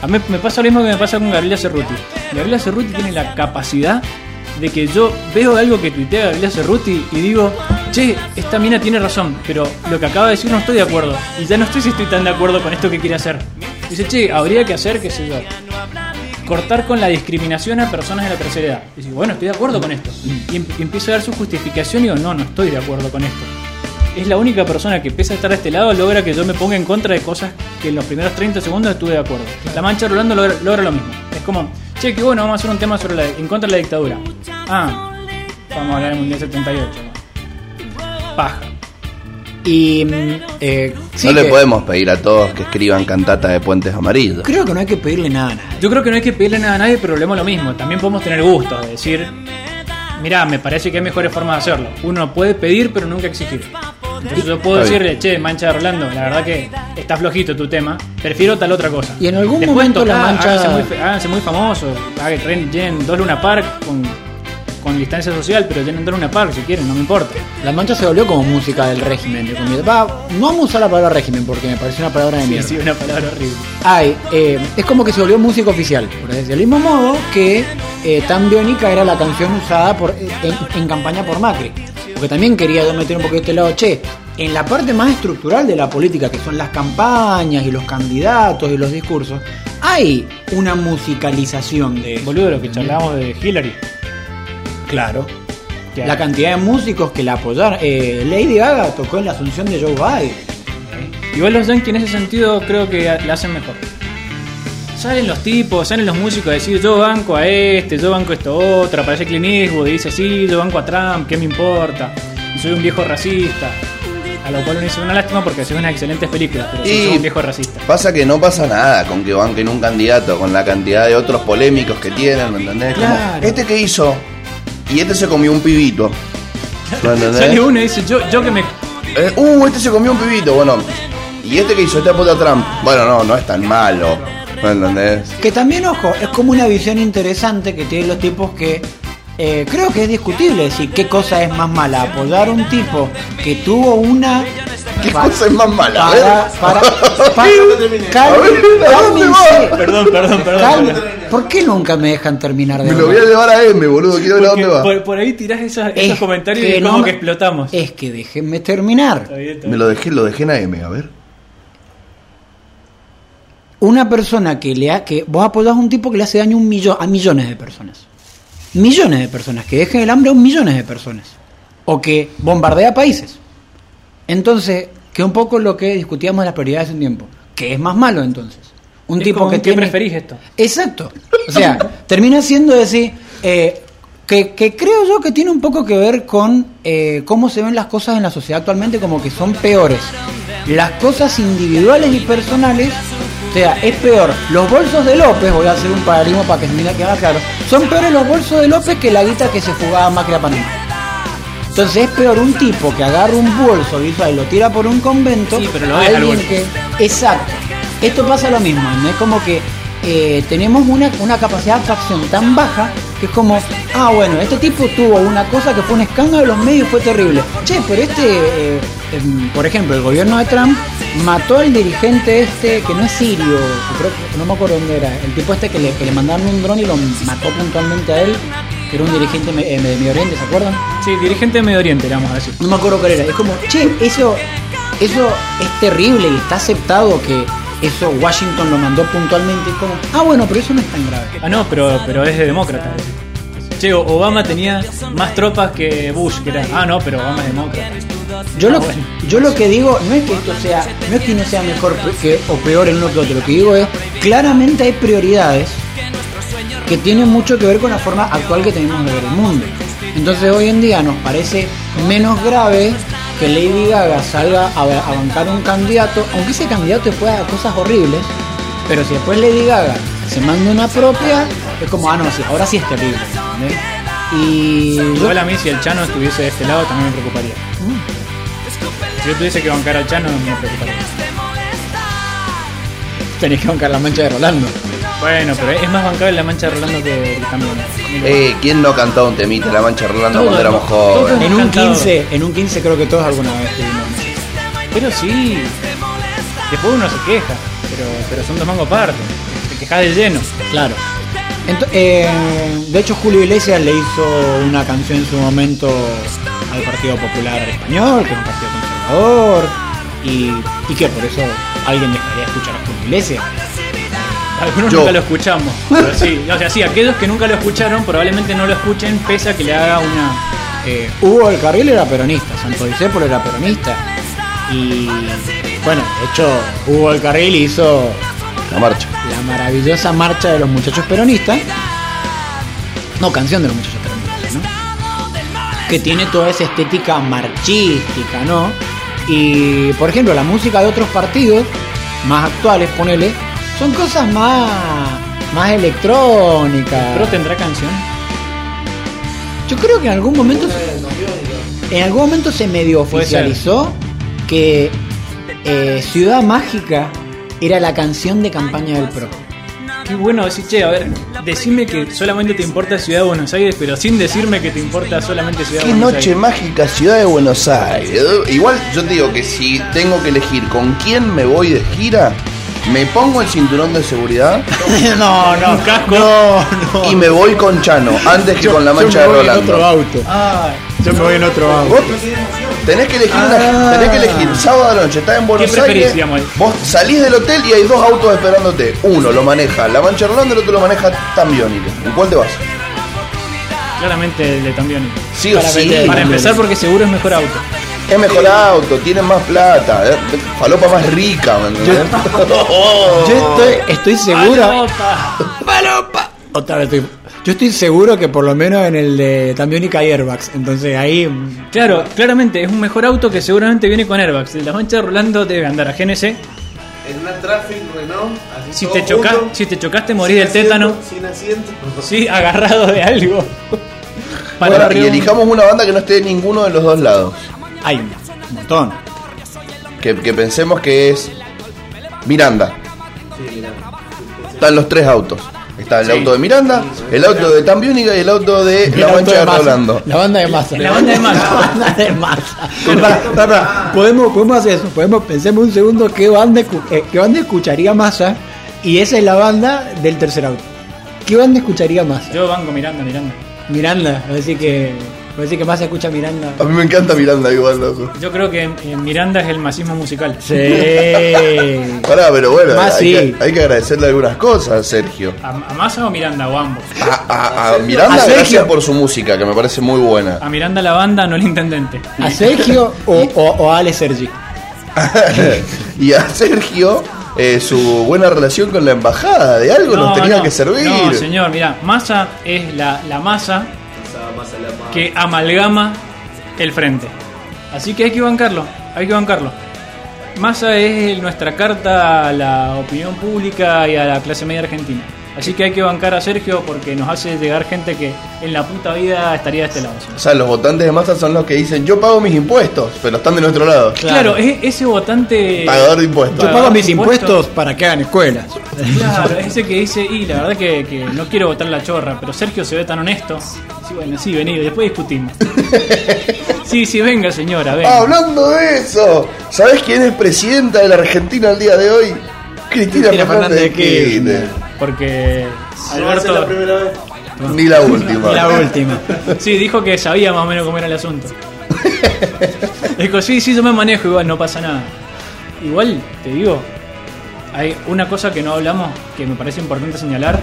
A mí me pasa lo mismo que me pasa con Gabriela Cerruti. Gabriela Cerruti tiene la capacidad de que yo veo algo que tuitea Gabriela Cerruti y digo, che, esta mina tiene razón, pero lo que acaba de decir no estoy de acuerdo. Y ya no estoy si estoy tan de acuerdo con esto que quiere hacer. Dice, che, habría que hacer, qué sé yo, cortar con la discriminación a personas de la tercera edad. Digo, bueno, estoy de acuerdo con esto. Y, em- y empiezo a dar su justificación y digo, no, no estoy de acuerdo con esto. Es la única persona que, pese a estar de este lado, logra que yo me ponga en contra de cosas que en los primeros 30 segundos estuve de acuerdo. La Mancha Rolando logra, logra lo mismo. Es como, che, que bueno, vamos a hacer un tema sobre la, en contra de la dictadura. Ah, vamos a hablar del Mundial 78. Paja. Y. mm, eh, sí no le que- podemos pedir a todos que escriban cantatas de puentes amarillos. Creo que no hay que pedirle nada a nadie. Yo creo que no hay que pedirle nada a nadie, pero volvemos lo mismo. También podemos tener gustos, de decir, mirá, me parece que hay mejores formas de hacerlo. Uno puede pedir, pero nunca exigir. Entonces yo puedo decirle, che, mancha de Rolando, la verdad que está flojito tu tema, prefiero tal otra cosa. Y en algún Después momento la mancha- háganse muy, háganse muy famosos, hagan- dos Luna Park con, con distancia social, pero llenen dos Luna Park si quieren, no me importa. La mancha se volvió como música del régimen. comillas. Va, no vamos a usar la palabra régimen porque me parece una palabra de mierda. sí, una palabra horrible. Ay, eh, es como que se volvió música oficial, por decir. Del mismo modo que eh, Tan Biónica era la canción usada por, eh, en, en campaña por Macri. Porque también quería yo meter un poquito de este lado, che, en la parte más estructural de la política, que son las campañas y los candidatos y los discursos, hay una musicalización de. Boludo, lo que charlábamos de Hillary. Claro. La cantidad de músicos que la apoyaron. Eh, Lady Gaga tocó en la asunción de Joe Biden. Igual los Yankees en ese sentido creo que la hacen mejor. Salen los tipos, salen los músicos a decir yo banco a este, yo banco a esto otro, aparece Clint Eastwood y dice sí, yo banco a Trump, ¿qué me importa? Y soy un viejo racista. A lo cual uno dice una lástima porque hace unas excelentes películas, pero sí Y- soy un viejo racista. Pasa que no pasa nada con que banquen un candidato con la cantidad de otros polémicos que tienen, ¿me entendés? Como, este que hizo y este se comió un pibito. Sale uno y dice yo, yo que me... Eh, uh, este se comió un pibito, bueno. Y este que hizo, este apunta a Trump. Bueno, no, no es tan malo. ¿Me entendés? Que también, ojo, es como una visión interesante que tienen los tipos que eh, creo que es discutible decir qué cosa es más mala. Apoyar a un tipo que tuvo una. ¿Qué pa- cosa es más mala? A Para, para, para. Perdón, perdón, perdón. ¿Por qué nunca me dejan terminar de Me lo voy a llevar a M, boludo. Quiero ver a dónde va. por, por ahí tirás esos, Es esos comentarios y que es como no que me- explotamos. Es que déjenme terminar. Está bien, está Me bien. lo dejé, lo dejé en AM, a ver. Una persona que le ha, que vos apoyás a un tipo que le hace daño a un millón, a millones de personas. Millones de personas, que dejen el hambre a un millones de personas. O que bombardea países. Entonces, que un poco lo que discutíamos de las prioridades hace un tiempo. ¿Qué es más malo entonces? Un Es tipo como, que ¿qué tiene... preferís esto? Exacto. O sea, termina siendo decir eh, que, que creo yo que tiene un poco que ver con eh, cómo se ven las cosas en la sociedad actualmente como que son peores. Las cosas individuales y personales, o sea, es peor. Los bolsos de López, voy a hacer un paralelismo para que se me quede claro, son peores los bolsos de López que la guita que se fugaba Macri a Panamá. Entonces es peor un tipo que agarra un bolso visual y lo tira por un convento. Sí, pero lo al alguien que. Exacto. Esto pasa lo mismo, ¿no? Es como que eh, tenemos una, una capacidad de abstracción tan baja que es como, ah, bueno, este tipo tuvo una cosa que fue un escándalo de los medios y fue terrible. Che, pero este, eh, em, por ejemplo, el gobierno de Trump mató al dirigente este, que no es sirio, creo no me acuerdo dónde era, el tipo este que le, que le mandaron un dron y lo mató puntualmente a él, que era un dirigente me- eh, de Medio Oriente, ¿se acuerdan? Sí, dirigente de Medio Oriente, vamos a decir. No me acuerdo cuál era. Es como, che, eso, eso es terrible y está aceptado que eso Washington lo mandó puntualmente. Es como, ah, bueno, pero eso no es tan grave. Ah, no, pero, pero es de demócrata. Che, Obama tenía más tropas que Bush, que era. Ah, no, pero Obama es demócrata. Yo lo, Ah, bueno. yo lo que digo no es que esto sea, no es que no sea mejor que, o peor en uno que otro, lo que digo es, claramente hay prioridades que tienen mucho que ver con la forma actual que tenemos de ver el mundo. Entonces hoy en día nos parece menos grave que Lady Gaga salga a, a bancar un candidato, aunque ese candidato haga cosas horribles, pero si después Lady Gaga se manda una propia, es como, ah, no, sí, ahora sí es terrible. ¿entendés? Y Igual a mí, si el Chano estuviese de este lado, también me preocuparía. Si yo tuviese que bancar al Chano, me preocuparía. tenés que bancar la mancha de Rolando. Bueno, pero es más bancable la mancha de Rolando que que también. Eh, ¿quién no ha cantado un temita La Mancha Rolando Todos, cuando éramos jóvenes? En un Encantado. 15, en un 15 creo que todos alguna vez tuvimos. Pero sí. Después uno se queja, pero, pero son dos mangos aparte. Te quejas del lleno. Claro. Ento- eh, de hecho, Julio Iglesias le hizo una canción en su momento al Partido Popular Español, que es un partido conservador, y, y que por eso alguien dejaría de escuchar a Julio Iglesias. Algunos Yo. nunca lo escuchamos. Pero sí, o sea, sí, aquellos que nunca lo escucharon probablemente no lo escuchen pese a que le haga una. Eh, Hugo del Carril era peronista, Santo Discépolo era peronista. Y bueno, de hecho, Hugo del Carril hizo La marcha. la maravillosa marcha de los muchachos peronistas. No, canción de los muchachos peronistas, ¿no? Que tiene toda esa estética marchística, ¿no? Y, por ejemplo, la música de otros partidos, más actuales, ponele, son cosas más, más electrónicas. Pero tendrá canción. Yo creo que en algún momento en algún momento se medio oficializó que eh, Ciudad Mágica era la canción de campaña del PRO. Qué bueno decir, che, a ver, decime que solamente te importa Ciudad de Buenos Aires, pero sin decirme que te importa solamente Ciudad Qué de Buenos noche Aires. mágica, ciudad de Buenos Aires. Igual yo te digo que si tengo que elegir con quién me voy de gira, me pongo el cinturón de seguridad no, no, casco. no, no. y me voy con Chano antes que con la mancha de yo me voy en otro Rolando. auto. yo me voy en otro auto. Vos tenés que elegir una- Ah. tenés que elegir sábado a la noche, estás en Buenos preferís, Aires. Vos salís del hotel y hay dos autos esperándote. Uno lo maneja la mancha de Rolando, el otro lo maneja Tambiónica. ¿En cuál te vas? Claramente el de Tambión. Sí o sí. Para empezar, porque seguro es mejor auto. Es mejor auto, tienen más plata, eh, falopa más rica, ¿me entendés? Yo estoy, estoy seguro. ¡Palopa! Otra vez estoy- yo estoy seguro que por lo menos en el de Tambiónica hay airbags. Entonces ahí. mm, Claro, claramente es un mejor auto que seguramente viene con airbags. De la mancha de Rolando debe andar a GNC. En una Traffic Renault. así Si todo te, chocas, junto, si te chocaste, morís del tétano. Sin asiento. Sí, agarrado de algo. Para Bueno, y elijamos una banda que no esté en ninguno de los dos lados. Hay un montón. Que, que pensemos que es Miranda. Sí. Están los tres autos. Está el Sí. auto de Miranda, el auto de Tambiónica y el auto de El La Mancha de. Rolando. La banda de masa. La banda de Massa. La banda de masa. Podemos, podemos hacer eso. Podemos, pensemos un segundo qué banda, eh, qué banda escucharía masa. Y esa es la banda del tercer auto. ¿Qué banda escucharía masa? Yo banco Miranda, Miranda. Miranda. A decir que. A decir que masa escucha Miranda. A mí me encanta Miranda igual, loco. Yo creo que eh, Miranda es el masismo musical. Sí. Pará, pero bueno, Más hay, sí. que, hay que agradecerle algunas cosas, Sergio. ¿A, a Massa o Miranda o ambos? A, a- a Miranda, A Sergio. gracias por su música, que me parece muy buena. A Miranda la banda, no el intendente. ¿A Sergio o, o, o a Ale Sergi? y a Sergio, eh, su buena relación con la embajada. De algo nos tenía no, que servir. No, señor, mira, masa es la, la masa que amalgama el frente. Así que hay que bancarlo, hay que bancarlo. Massa es nuestra carta a la opinión pública y a la clase media argentina. Así que hay que bancar a Sergio porque nos hace llegar gente que en la puta vida estaría de este lado. O sea, los votantes de masa son los que dicen, yo pago mis impuestos, pero están de nuestro lado. Claro, es ese votante. Pagador de impuestos. Yo pago mis impuestos. impuestos para que hagan escuelas. Claro, ese que dice, y la verdad que, que no quiero votar la chorra, pero Sergio se ve tan honesto. Sí, bueno, sí, vení, después discutimos. Sí, sí, venga señora, venga. Ah, hablando de eso, ¿sabés quién es presidenta de la Argentina al día de hoy? Cristina, Cristina Fernández de Fernández de Kirchner. Porque No va a ser la Alberto, primera vez. Ni la última. La última. Sí, dijo que sabía más o menos cómo era el asunto. Dijo, sí, sí, yo me manejo igual, no pasa nada. Igual, te digo, hay una cosa que no hablamos que me parece importante señalar,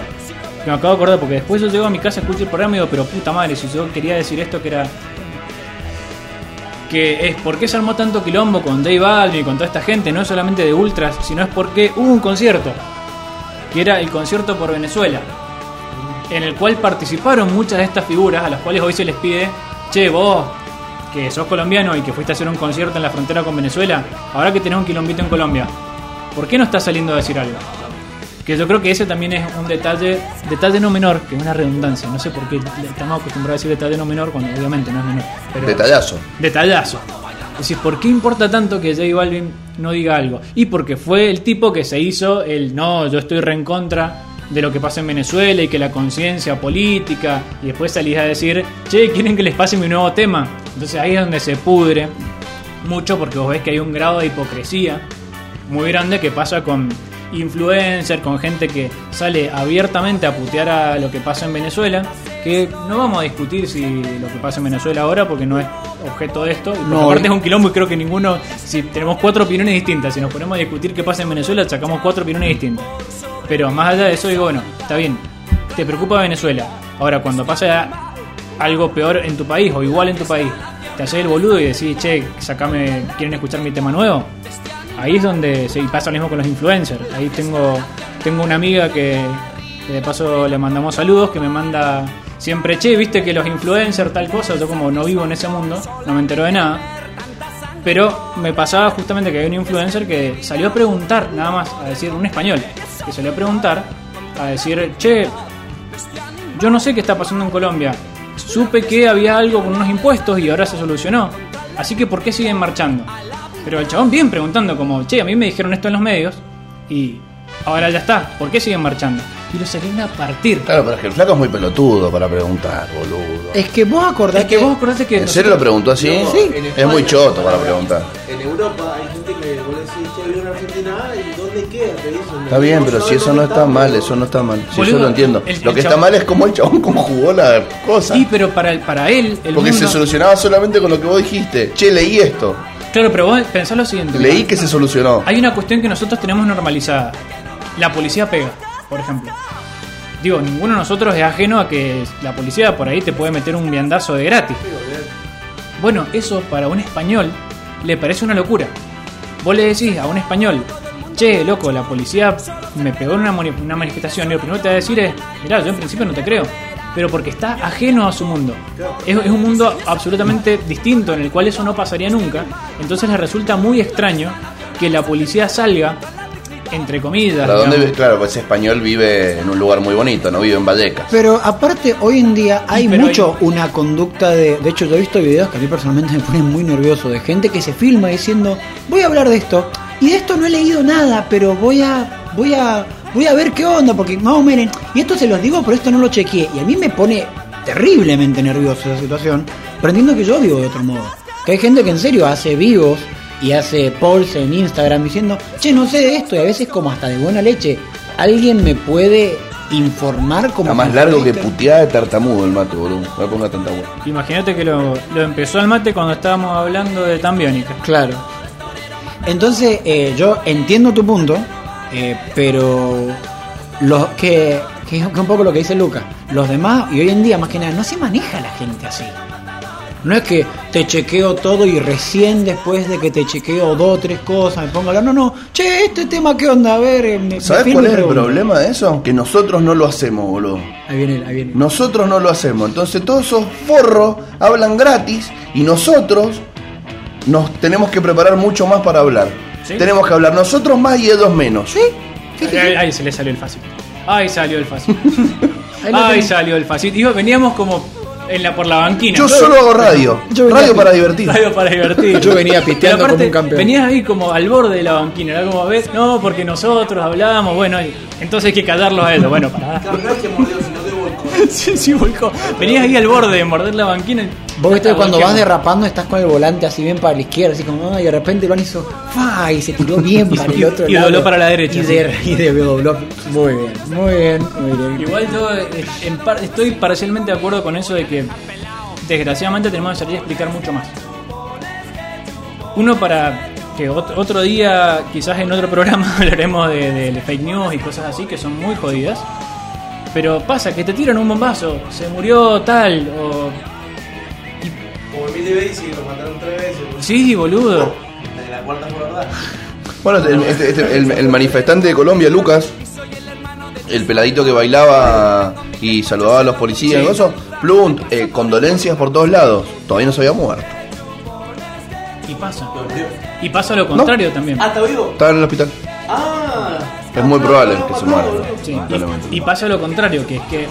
que me acabo de acordar, porque después yo llego a mi casa, escucho el programa y digo, pero puta madre, si yo quería decir esto que era... Que es por qué se armó tanto quilombo con Dave Balvin y con toda esta gente, no es solamente de ultras, sino es porque hubo un concierto, que era el concierto por Venezuela, en el cual participaron muchas de estas figuras a las cuales hoy se les pide, che, vos que sos colombiano y que fuiste a hacer un concierto en la frontera con Venezuela, ahora que tenés un quilombito en Colombia, ¿por qué no estás saliendo a decir algo? Que yo creo que ese también es un detalle, detalle no menor, que es una redundancia, no sé por qué estamos acostumbrados a decir detalle no menor cuando obviamente no es menor. Pero Detallazo. Detallazo. Decir, ¿por qué importa tanto que J Balvin no diga algo? Y porque fue el tipo que se hizo el no, yo estoy re en contra de lo que pasa en Venezuela y que la conciencia política, y después salís a decir, che, ¿quieren que les pase mi nuevo tema? Entonces ahí es donde se pudre mucho porque vos ves que hay un grado de hipocresía muy grande que pasa con influencers, con gente que sale abiertamente a putear a lo que pasa en Venezuela, que no vamos a discutir si lo que pasa en Venezuela ahora porque no es objeto de esto, No, aparte es un quilombo y creo que ninguno, si tenemos cuatro opiniones distintas, si nos ponemos a discutir qué pasa en Venezuela, sacamos cuatro opiniones distintas. Pero más allá de eso digo, bueno, está bien, te preocupa Venezuela. Ahora, cuando pasa algo peor en tu país o igual en tu país, te haces el boludo y decís, che, sacame, ¿quieren escuchar mi tema nuevo? Ahí es donde se pasa lo mismo con los influencers. Ahí tengo, tengo una amiga que, que de paso le mandamos saludos, que me manda siempre, che, viste que los influencers tal cosa, yo como no vivo en ese mundo, no me entero de nada. Pero me pasaba justamente que había un influencer que salió a preguntar, nada más, a decir, un español, que salió a preguntar, a decir, che, yo no sé qué está pasando en Colombia. Supe que había algo con unos impuestos y ahora se solucionó. Así que, ¿por qué siguen marchando? Pero el chabón bien preguntando, como, che, a mí me dijeron esto en los medios y ahora ya está. ¿Por qué siguen marchando? Y lo salieron a partir. Claro, pero es que el flaco es muy pelotudo para preguntar, boludo. Es que vos acordás Es que vos acordate que. ¿En serio lo preguntó así? No, Sí. Es muy choto para preguntar. En Europa hay gente que vos decís, che, vivo en Argentina, ¿y dónde queda? Te dicen, Está bien, pero si eso no está mal, eso no está mal. Si Boludo, yo lo entiendo. el- Lo el que está chabón- mal es como el chabón como jugó la cosa. Sí, pero para, el- para él, el Porque se solucionaba solamente con lo que vos dijiste. Che, leí esto. Claro, pero vos pensás lo siguiente. Leí que se solucionó. Hay una cuestión que nosotros tenemos normalizada. La policía pega, por ejemplo. Digo, ninguno de nosotros es ajeno a que la policía por ahí te puede meter un viandazo de gratis. Bueno, eso para un español le parece una locura. Vos le decís a un español, che, loco, la policía me pegó en una, una manifestación. Y lo primero que te va a decir es, mirá, yo en principio no te creo. Pero porque está ajeno a su mundo. Es un mundo absolutamente distinto en el cual eso no pasaría nunca. Entonces le resulta muy extraño que la policía salga, entre comillas. ¿Para dónde digamos, vive? Claro, pues ese español vive en un lugar muy bonito, no vive en Vallecas. Pero aparte, hoy en día hay pero mucho una conducta de. De hecho, yo he visto videos que a mí personalmente me ponen muy nervioso de gente que se filma diciendo: Voy a hablar de esto. Y de esto no he leído nada, pero voy a. Voy a. Voy a ver qué onda, porque no, miren. Y esto se los digo, pero esto no lo chequeé. Y a mí me pone terriblemente nervioso esa situación. Pero entiendo que yo vivo de otro modo. Que hay gente que en serio hace vivos y hace polls en Instagram diciendo, che, no sé de esto. Y a veces, como hasta de buena leche, alguien me puede informar como. Está más largo que puteada de tartamudo el mate, boludo. No me ponga tanta hueá. Imagínate que lo, lo empezó el mate cuando estábamos hablando de Tambiónica. Claro. Entonces, eh, yo entiendo tu punto, eh, pero los que, que es un poco lo que dice Lucas, los demás, y hoy en día más que nada, no se maneja la gente así. No es que te chequeo todo y recién después de que te chequeo dos o tres cosas me pongo a hablar. No, no, che, este tema, ¿qué onda? A ver, eh, me, me ¿Sabes filmo cuál es el problema de eso? Que nosotros no lo hacemos, boludo. Ahí viene, ahí viene. Nosotros no lo hacemos. Entonces todos esos forros hablan gratis y nosotros nos tenemos que preparar mucho más para hablar. ¿Sí? Tenemos que hablar nosotros más y ellos menos. Sí, sí, sí, Ahí, se le salió el fácil. Ahí salió el fácil. Ahí Ahí salió el fácil. Digo, veníamos como en la, por la banquina. Yo solo hago radio. Yo venía radio para divertir. Radio para divertir. Yo venía piteando aparte, como un campeón. Venías ahí como al borde de la banquina. Era como, ¿ves? No, porque nosotros hablábamos. Bueno, y- entonces hay que callarlos a ellos. Bueno, para. Claro, no es que mordió, sino que volcó. sí, sí, volcó. Venías ahí al borde de morder la banquina. Vos viste cuando vas derrapando estás con el volante así bien para la izquierda, así como, y de repente lo hizo, ¡fa! y se tiró bien Y- para el y- otro y lado. dobló para la derecha, Y, de, y de- dobló. Muy bien, muy bien, muy bien. Igual yo eh, en par- estoy parcialmente de acuerdo con eso de que desgraciadamente tenemos que salir a explicar mucho más. Uno para que ot- otro día, quizás en otro programa hablaremos de, de fake news y cosas así que son muy jodidas. Pero pasa que te tiran un bombazo, se murió tal, o... Como Emilio Bates y lo mataron tres veces. Sí, boludo. De la cuarta fue verdad. Bueno, el, este- este- el- el manifestante de Colombia, Lucas, el peladito que bailaba y saludaba a los policías Sí. y eso, plum, eh, condolencias por todos lados. Todavía no se había muerto. Y pasa. Y pasa lo contrario también. Ah, ¿está vivo? Estaba en el hospital. Ah. Es muy probable que se muera. Sí, lamentablemente. y, y pasa lo contrario, que es que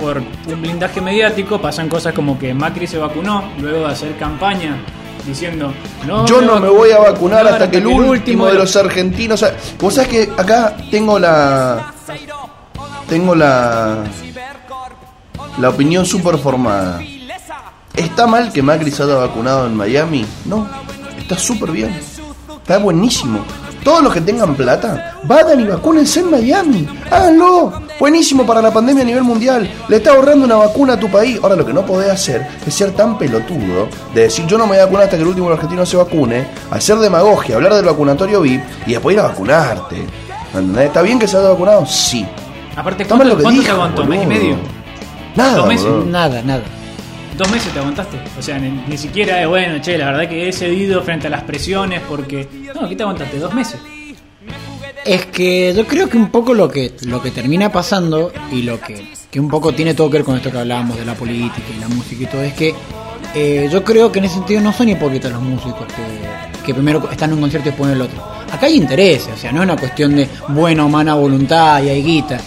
por un blindaje mediático pasan cosas como que Macri se vacunó, luego de hacer campaña diciendo no Yo no me voy a vacunar hasta que el último último de los argentinos. o sea, Vos sabés que acá tengo la. Tengo la. La opinión súper formada. ¿Está mal que Macri se haya vacunado en Miami? No, está súper bien. Está buenísimo. Todos los que tengan plata, vayan y vacúnense en Miami. Háganlo. Buenísimo para la pandemia a nivel mundial. Le está ahorrando una vacuna a tu país. Ahora lo que no podés hacer es ser tan pelotudo de decir yo no me voy a vacunar hasta que el último argentino se vacune, hacer demagogia, hablar del vacunatorio VIP y después ir a vacunarte. ¿Entendés? ¿Está bien que se haya vacunado? Sí. Aparte, Está mal ¿cuánto, lo que cuánto dijo, te aguantó? ¿Mes y medio? Nada. ¿Dos meses? boludo. Nada, nada. Dos meses te aguantaste. O sea, ni, ni siquiera es bueno, che, la verdad que he cedido frente a las presiones porque... No, aquí te aguantaste dos meses. Es que yo creo que un poco lo que lo que termina pasando y lo que, que un poco tiene todo que ver con esto que hablábamos de la política y la música y todo es que eh, yo creo que en ese sentido no son hipócritas los músicos que, que primero están en un concierto y después en el otro. Acá hay intereses, o sea, no es una cuestión de buena o mala voluntad y hay guita.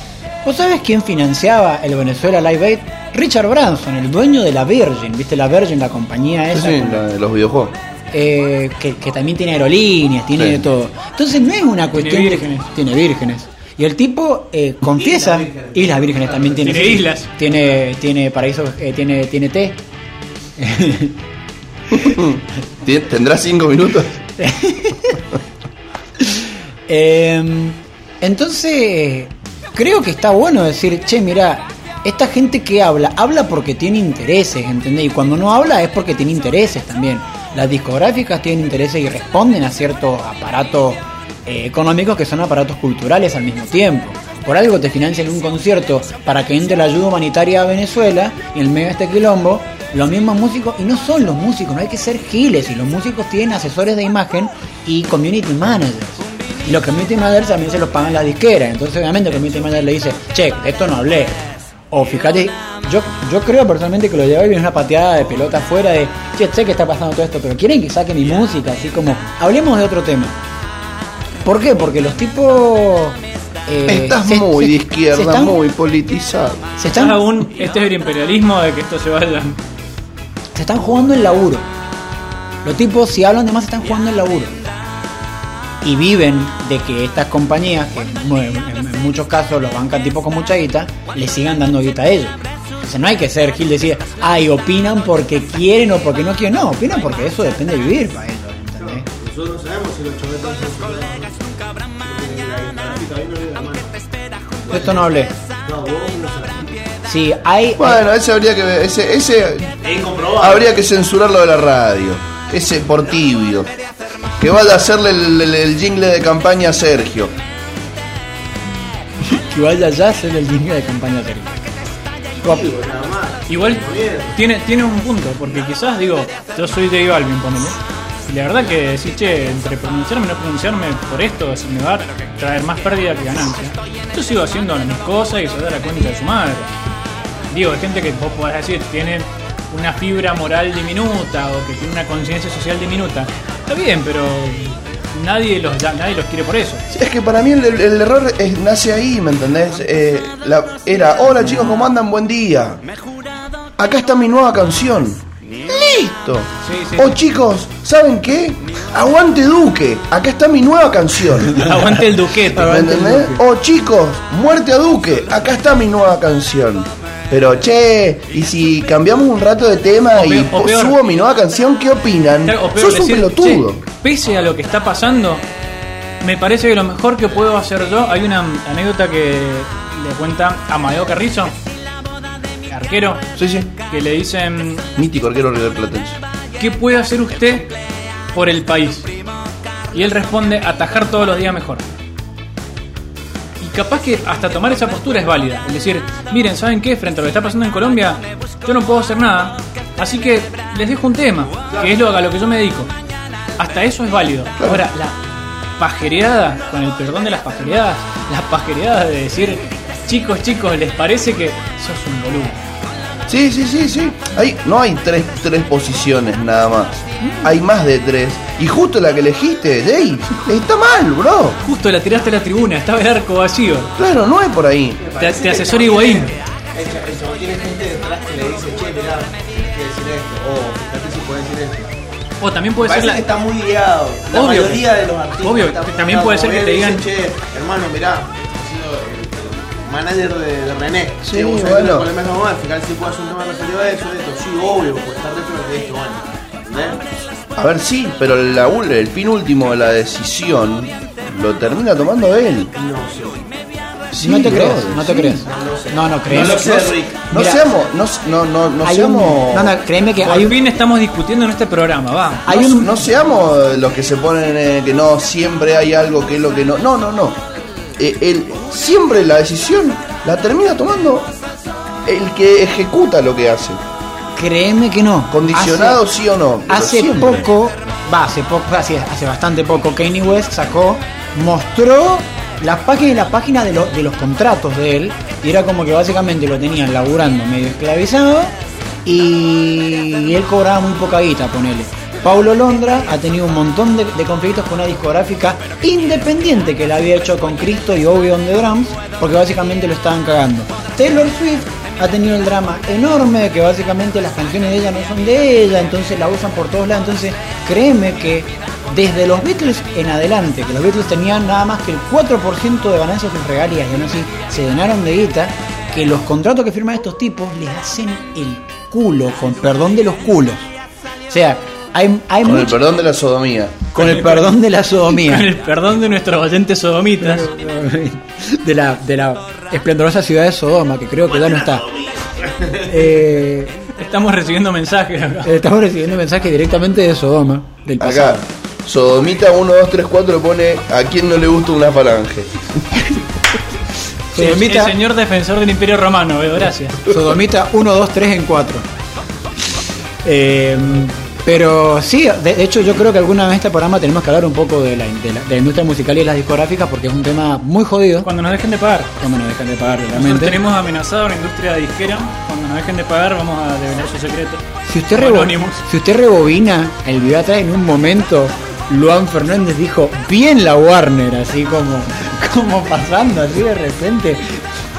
¿Vos sabés quién financiaba el Venezuela Live Aid? Richard Branson, el dueño de la Virgin, ¿viste? La Virgin, la compañía esa. sí, la de los videojuegos. eh, que, que también tiene aerolíneas, tiene Sí. de todo. Entonces no es una cuestión de- vírgenes. tiene vírgenes. Y el tipo eh, confiesa, Islas Islas Vírgenes también tiene. Tiene islas. Tiene, tiene paraíso, eh, tiene, tiene té. ¿Tendrá cinco minutos? Eh, entonces, creo que está bueno decir, che, mira, esta gente que habla, habla porque tiene intereses, ¿entendés? Y cuando no habla es porque tiene intereses también. Las discográficas tienen intereses y responden a ciertos aparatos eh, económicos que son aparatos culturales al mismo tiempo. Por algo te financian un concierto para que entre la ayuda humanitaria a Venezuela y el medio de este quilombo, los mismos músicos, y no son los músicos, no hay que ser giles, y los músicos tienen asesores de imagen y community managers. Y los community managers también se los pagan las disqueras. Entonces, obviamente, el community manager le dice, che, de esto no hablé. O fíjate, yo, yo creo personalmente que lo lleva y viene una pateada de pelota afuera de, che, sé que está pasando todo esto, pero quieren que saque mi música, así como, hablemos de otro tema. ¿Por qué? Porque los tipos... eh, Estás se- muy se- de izquierda, están- muy politizado. Se Estás están, aún... Este es el imperialismo de que esto se vaya... se están jugando el laburo. Los tipos, si hablan de más, están jugando el laburo. Y viven de que estas compañías, que en, en muchos casos los bancan tipos con mucha guita, le sigan dando guita a ellos. Entonces no hay que ser Gil decir, ay, opinan porque quieren o porque no quieren. No, opinan porque eso depende de vivir para ellos. ¿entendés? Nosotros no sabemos si los chovetos son esto no hablé. No, vos no sabés. Sí, hay. Bueno, ese habría que ver, ese, ese habría que censurarlo de la radio. Ese por tibio. Que vaya a hacerle el, el- el jingle de campaña a Sergio. que vaya ya a ser el jingle de campaña Sergio. Guapo. Nada más. Igual tiene, tiene un punto, porque quizás digo, yo soy de Balvin, ponele. Y la verdad que decís, che, entre pronunciarme y no pronunciarme por esto, si me va a traer más pérdida que ganancia. Yo sigo haciendo mis cosas y se da la cuenta de su madre. Digo, hay gente que vos podés decir tiene una fibra moral diminuta o que tiene una conciencia social diminuta. Está bien, pero nadie los, ya- nadie los quiere por eso. Sí, Es que para mí el, error es- nace ahí, ¿me entendés? Eh, la- era, hola chicos, ¿cómo andan? Buen día. Acá está mi nueva canción. Listo. Sí, sí. Oh chicos, ¿saben qué? Aguante Duque. Acá está mi nueva canción. Aguante el duquete. ¿Me entendés? Oh chicos, muerte a Duque. Acá está mi nueva canción. Pero che, y si cambiamos un rato de tema y peor- subo mi nueva canción, ¿qué opinan? Peor Sos un decir, pelotudo. "Che, pese a lo que está pasando, me parece que lo mejor que puedo hacer yo, hay una anécdota que le cuenta Amadeo Carrizo, arquero, Sí, sí. que le dicen, Mítico arquero River Platense. ¿qué puede hacer usted por el país? Y él responde, atajar todos los días mejor. Capaz que hasta tomar esa postura es válida. Es decir, miren, ¿saben qué? Frente a lo que está pasando en Colombia, yo no puedo hacer nada. Así que les dejo un tema, que es lo, a lo que yo me dedico. Hasta eso es válido. Ahora, la pajereada, con el perdón de las pajereadas, la pajereada de decir, chicos, chicos, ¿les parece que sos un boludo? Sí, sí, sí, sí. Hay, no hay tres, tres posiciones nada más. Hay más de tres. Y justo la que elegiste, Jay, está mal, bro. Justo la tiraste a la tribuna, estaba el arco vacío. Claro, no es por ahí. Te, te asesora Higuaín. El chabón tiene gente detrás que le dice, che, mirá, que decir esto, o fíjate si puedes decir esto. O también puede ser Parece la, que está muy guiado. La Obvio. mayoría de los artistas. Obvio, también puede ser que te dicen, digan- Che, hermano, mirá, manager de, de René. Sí, bueno. que el problema es si puedo hacer un tema referido a eso, esto. Sí, obvio, pues estar dentro de esto, bueno. ¿Entendés? A ver, sí, pero la, el fin último de la decisión lo termina tomando él. Sí, no te crees, no te sí. crees. No, no, créeme. No lo sé, Rick. No Mira, seamos, no, no, no, no hay un- seamos. no, no, créeme que hay un, fin estamos discutiendo en este programa, va. hay no, un, no seamos los que se ponen eh, que no, siempre hay algo que es lo que no. No, no, no. Eh, el, siempre la decisión la termina tomando el que ejecuta lo que hace. créeme que no. Condicionado Hace- sí o no. Hace siempre. poco, va, hace poco, hace, hace bastante poco, Kanye West sacó, mostró la página, la página de, lo- de los contratos de él, y era como que básicamente lo tenían laburando medio esclavizado, y él cobraba muy poca guita, ponele. Paulo Londra ha tenido un montón de, conflictos con una discográfica independiente que la había hecho con Cristo y Obi on the Drums, porque básicamente lo estaban cagando. Taylor Swift ha tenido el drama enorme de que básicamente las canciones de ella no son de ella, entonces la usan por todos lados. Entonces, créeme que desde los Beatles en adelante, que los Beatles tenían nada más que el 4% de ganancias en regalías y aún así se llenaron de guita, que los contratos que firman estos tipos les hacen el culo, con perdón de los culos. O sea, hay, hay Con el perdón de la sodomía. con el perdón de la sodomía. Con el perdón de nuestros oyentes sodomitas. de la, de la esplendorosa ciudad de Sodoma, que creo que ya no está. Eh, Estamos recibiendo mensajes acá. estamos recibiendo mensajes directamente de Sodoma, del pasado. Acá, Sodomita 1, 2, 3, 4 pone a quien no le gusta una falange. Sodomita, El señor defensor del Imperio Romano, veo, gracias. Sodomita 1, 2, 3 en 4. Eh, pero sí, de, de hecho yo creo que alguna vez en este programa tenemos que hablar un poco de la, de la- de la industria musical y las discográficas porque es un tema muy jodido. Cuando nos dejen de pagar. Cuando nos dejan de pagar Nosotros realmente. tenemos amenazado a la industria disquera. Cuando nos dejen de pagar, vamos a develar su secreto. Si usted, rebo- si usted rebobina el video atrás en un momento, Luan Fernández dijo, bien la Warner, así como, como pasando así de repente.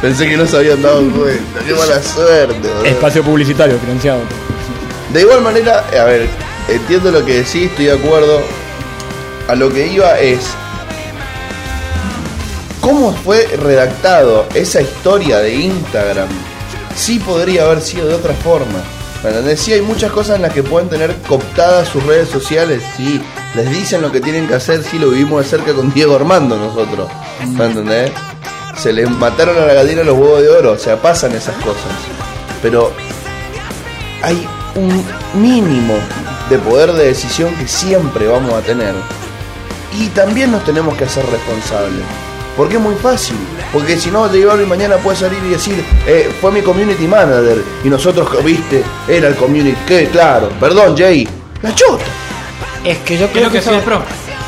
Pensé que no se habían dado cuenta. Qué mala suerte, boludo. Espacio publicitario financiado. De igual manera, a ver, entiendo lo que decís, estoy de acuerdo. A lo que iba es. ¿Cómo fue redactado esa historia de Instagram? Sí podría haber sido de otra forma. ¿Me entendés? Sí hay muchas cosas en las que pueden tener cooptadas sus redes sociales, sí. Les dicen lo que tienen que hacer, sí lo vivimos de cerca con Diego Armando nosotros. ¿Me entendés? Se les mataron a la gallina los huevos de oro, o sea, pasan esas cosas. Pero hay un mínimo de poder de decisión que siempre vamos a tener. Y también nos tenemos que hacer responsables. Porque es muy fácil. Porque si no, J Balvin mañana puede salir y decir, eh, fue mi community manager. Y nosotros, viste, era el community. Que claro, perdón, Jay. La chota. Es que yo ¿Qué es creo que eso- hacía el pro?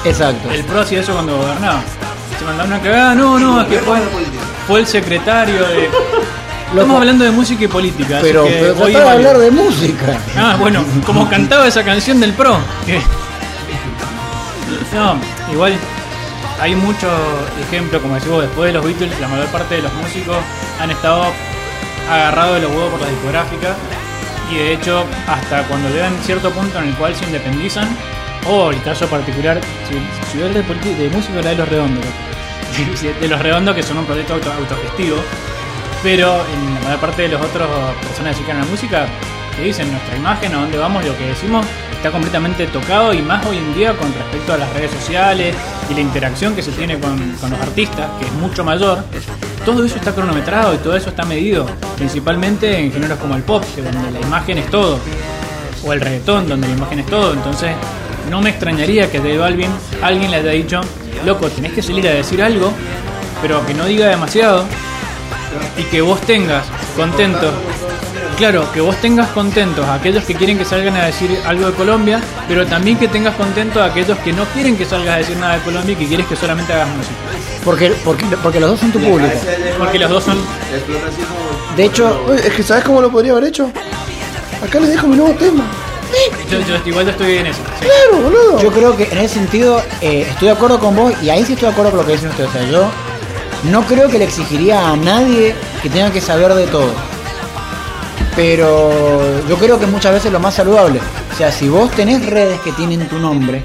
Exacto. El pro hacía eso cuando gobernaba. Se mandaron una cagada. No, no, es que fue, fue el secretario de. Estamos hablando de música y política. así Pero, que de es válido. hablar de música. Ah, bueno, como cantaba esa canción del pro. que- No, igual hay muchos ejemplos, como decimos, después de los Beatles, la mayor parte de los músicos han estado agarrados de los huevos por las discográficas y de hecho hasta cuando llegan cierto punto en el cual se independizan, o el caso particular, si, si a hablar de, de música, la de los redondos, de los redondos que son un proyecto auto- autogestivo, Pero en la mayor parte de los otros personas que dedican a la música te dicen nuestra imagen, a dónde vamos, lo que decimos, está completamente tocado y más hoy en día con respecto a las redes sociales y la interacción que se tiene con, los artistas, que es mucho mayor. Todo eso está cronometrado y todo eso está medido, principalmente en géneros como el pop, donde la imagen es todo, o el reggaetón, donde la imagen es todo. Entonces, no me extrañaría que a Balvin alguien le haya dicho, loco, tenés que salir a decir algo, pero que no diga demasiado y que vos tengas contentos. Claro, que vos tengas contentos a aquellos que quieren que salgan a decir algo de Colombia, pero también que tengas contentos a aquellos que no quieren que salgas a decir nada de Colombia y que quieres que solamente hagas música. Porque, porque, porque los dos son tu público. Porque los dos son. De hecho, Oye, es que ¿sabes cómo lo podría haber hecho? Acá les dejo mi nuevo tema. Yo, yo igual yo estoy en eso. sí. Claro, boludo. Yo creo que en ese sentido eh, estoy de acuerdo con vos y ahí sí estoy de acuerdo con lo que dicen ustedes. O sea, yo no creo que le exigiría a nadie que tenga que saber de todo. Pero yo creo que muchas veces lo más saludable. O sea, si vos tenés redes que tienen tu nombre,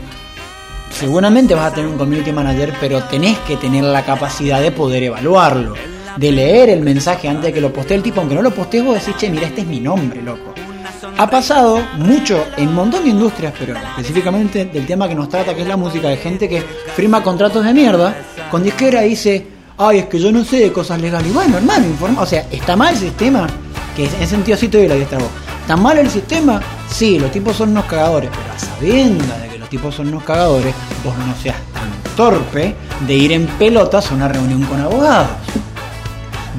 seguramente vas a tener un community manager, pero tenés que tener la capacidad de poder evaluarlo. De leer el mensaje antes de que lo postee el tipo, aunque no lo postees vos decís, che, mira, este es mi nombre, loco. Ha pasado mucho en un montón de industrias, pero específicamente del tema que nos trata, que es la música, de gente que firma contratos de mierda con disquera y dice, ay, es que yo no sé de cosas legales. Y bueno, hermano, informa, o sea, ¿está mal el sistema? Que en sentido sí te doy la a vos. ¿Está mal el sistema? Sí, los tipos son unos cagadores, pero a sabiendas de que los tipos son unos cagadores, vos no seas tan torpe de ir en pelotas a una reunión con abogados.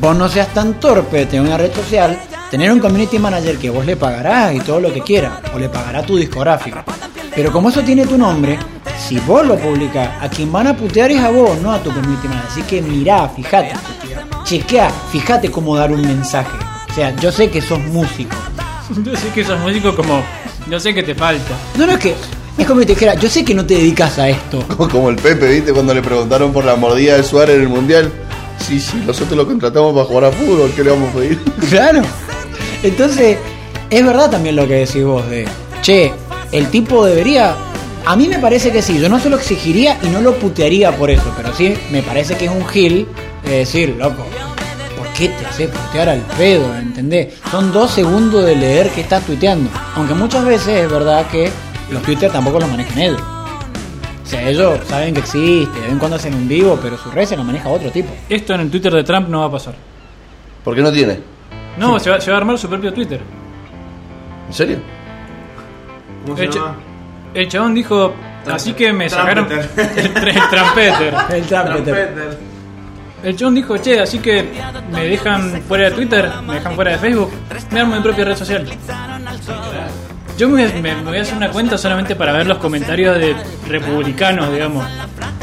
Vos no seas tan torpe de tener una red social, tener un community manager que vos le pagarás y todo lo que quiera, o le pagará tu discográfica. Pero como eso tiene tu nombre, si vos lo publicás, a quien van a putear es a vos, no a tu community manager. Así que mirá, fíjate, chequea, fíjate cómo dar un mensaje. O sea, yo sé que sos músico. Yo sé que sos músico como. Yo sé que te falta. No, no es que. Es como si te dijera, yo sé que no te dedicas a esto. Como el Pepe, ¿viste? Cuando le preguntaron por la mordida de Suárez en el Mundial. Sí, sí, nosotros lo contratamos para jugar a fútbol, ¿qué le vamos a pedir? Claro. Entonces, es verdad también lo que decís vos de, che, el tipo debería... A mí me parece que sí, yo no se lo exigiría y no lo putearía por eso, pero sí me parece que es un gil de decir, loco, ¿por qué te haces putear al pedo? ¿Entendés? Son dos segundos de leer que estás tuiteando. Aunque muchas veces es verdad que los twitters tampoco los manejan ellos. O sea, ellos saben que existe, de vez en cuando hacen un vivo, pero su red se la maneja otro tipo. Esto en el Twitter de Trump no va a pasar. ¿Por qué no tiene? No, se va, se va a armar su propio Twitter. ¿En serio? ¿Cómo se llama? El chabón dijo, así que me sacaron el, Trumpeter. tra- el trumpeter. El chabón dijo, che, así que me dejan fuera de Twitter, me dejan fuera de Facebook, me armo mi propia red social. Yo me, me- me voy a hacer una cuenta solamente para ver los comentarios de republicanos, digamos.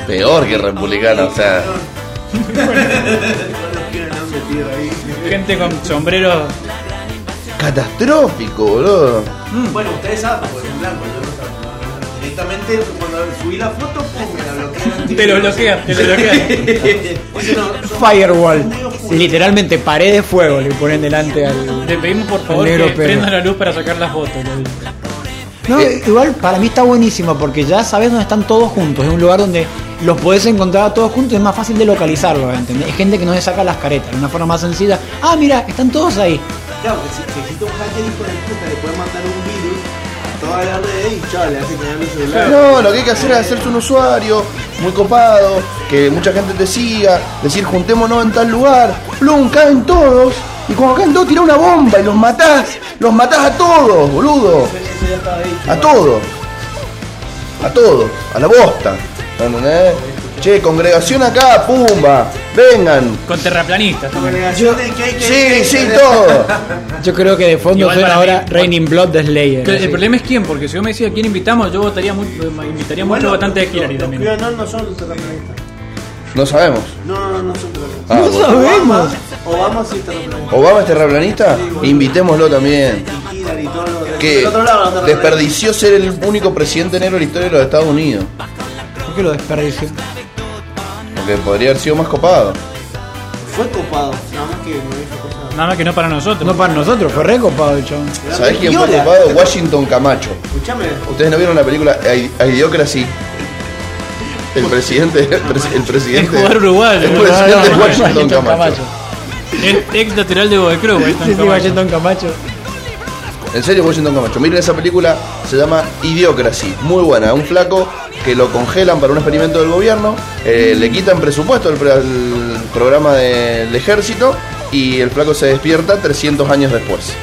Peor que republicano, o sea. Gente con sombreros. Catastrófico, boludo. Bueno, ustedes saben, porque en blanco, yo. Directamente cuando subí la foto, pum, me la bloquean. Te lo bloquean, te lo bloquean. Firewall. Literalmente pared de fuego le ponen delante al. Le pedimos por favor negro que prendan la luz para sacar las fotos. le digo. No, igual para mí está buenísimo porque ya sabes dónde están todos juntos. Es un lugar donde los podés encontrar a todos juntos y es más fácil de localizarlos, ¿entendés? Es gente que no se saca las caretas de una forma más sencilla. Ah, mira, están todos ahí. Claro, que si, que existe un hacker hijo de puta, le puede mandar un virus red y. No, lo que hay que hacer es hacerse un usuario muy copado, que mucha gente te siga, decir juntémonos en tal lugar, plum, caen todos, y cuando caen todos tirá una bomba y los matás, los matás a todos, boludo, a todos, a todos, a la bosta, ¿entendés? Che, congregación acá, pumba, vengan, Con terraplanistas. ¿no? Congregación del que hay que sí, sí, todo. Yo creo que de fondo Igual suena para ahora mí- Raining Blood de Slayer. Así. El problema es quién, porque si vos me decís a quién invitamos, yo votaría mucho, invitaría mucho votante de Hillary también. QAnon no son terraplanistas. No sabemos. No, no, no son terraplanistas. Ah, No bueno. sabemos. Obama, sí es terraplanista. Obama es terraplanista, invitémoslo también. Y Hillary y todo lo de- Que del otro lado, los terraplanistas. desperdició ser el único presidente negro de la historia de los Estados Unidos. ¿Por qué lo desperdició? Porque podría haber sido más copado. Fue copado, nada más que no dijo cosas. Nada más que no para nosotros. No para nosotros, fue recopado el chabón. ¿Sabés quién fue Viola. copado? Washington Camacho. Escuchame, ¿Ustedes no vieron la película I- Idiocracy? El presidente, el, presi- el presidente. El jugador uruguayo. El presidente No, no, Washington Washington Camacho. Camacho. Es ex lateral de Godoy Cruz, Washington Sí, sí, Camacho. Washington Camacho. En serio, Washington Camacho. Miren esa película, se llama Idiocracy. Muy buena. Un flaco que lo congelan para un experimento del gobierno, eh, le quitan presupuesto al, al programa del ejército y el flaco se despierta 300 años después.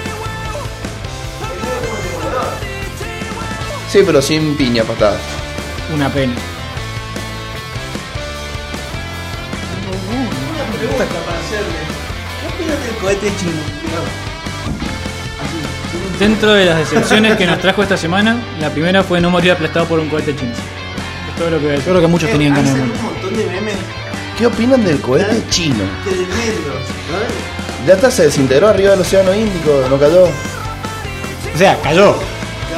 Sí, pero sin piña patadas. Una pena. Una pregunta para hacerle. ¿Qué opinas del cohete chino? Dentro de las decepciones que nos trajo esta semana, la primera fue no morir aplastado por un cohete chino. Todo lo que, todo lo que muchos tenían ganas de Hacen morir. un montón de memes ¿Qué opinan del cohete chino? tremendos, ¿no? Ya está, se desintegró arriba del océano Índico, no cayó. O sea, cayó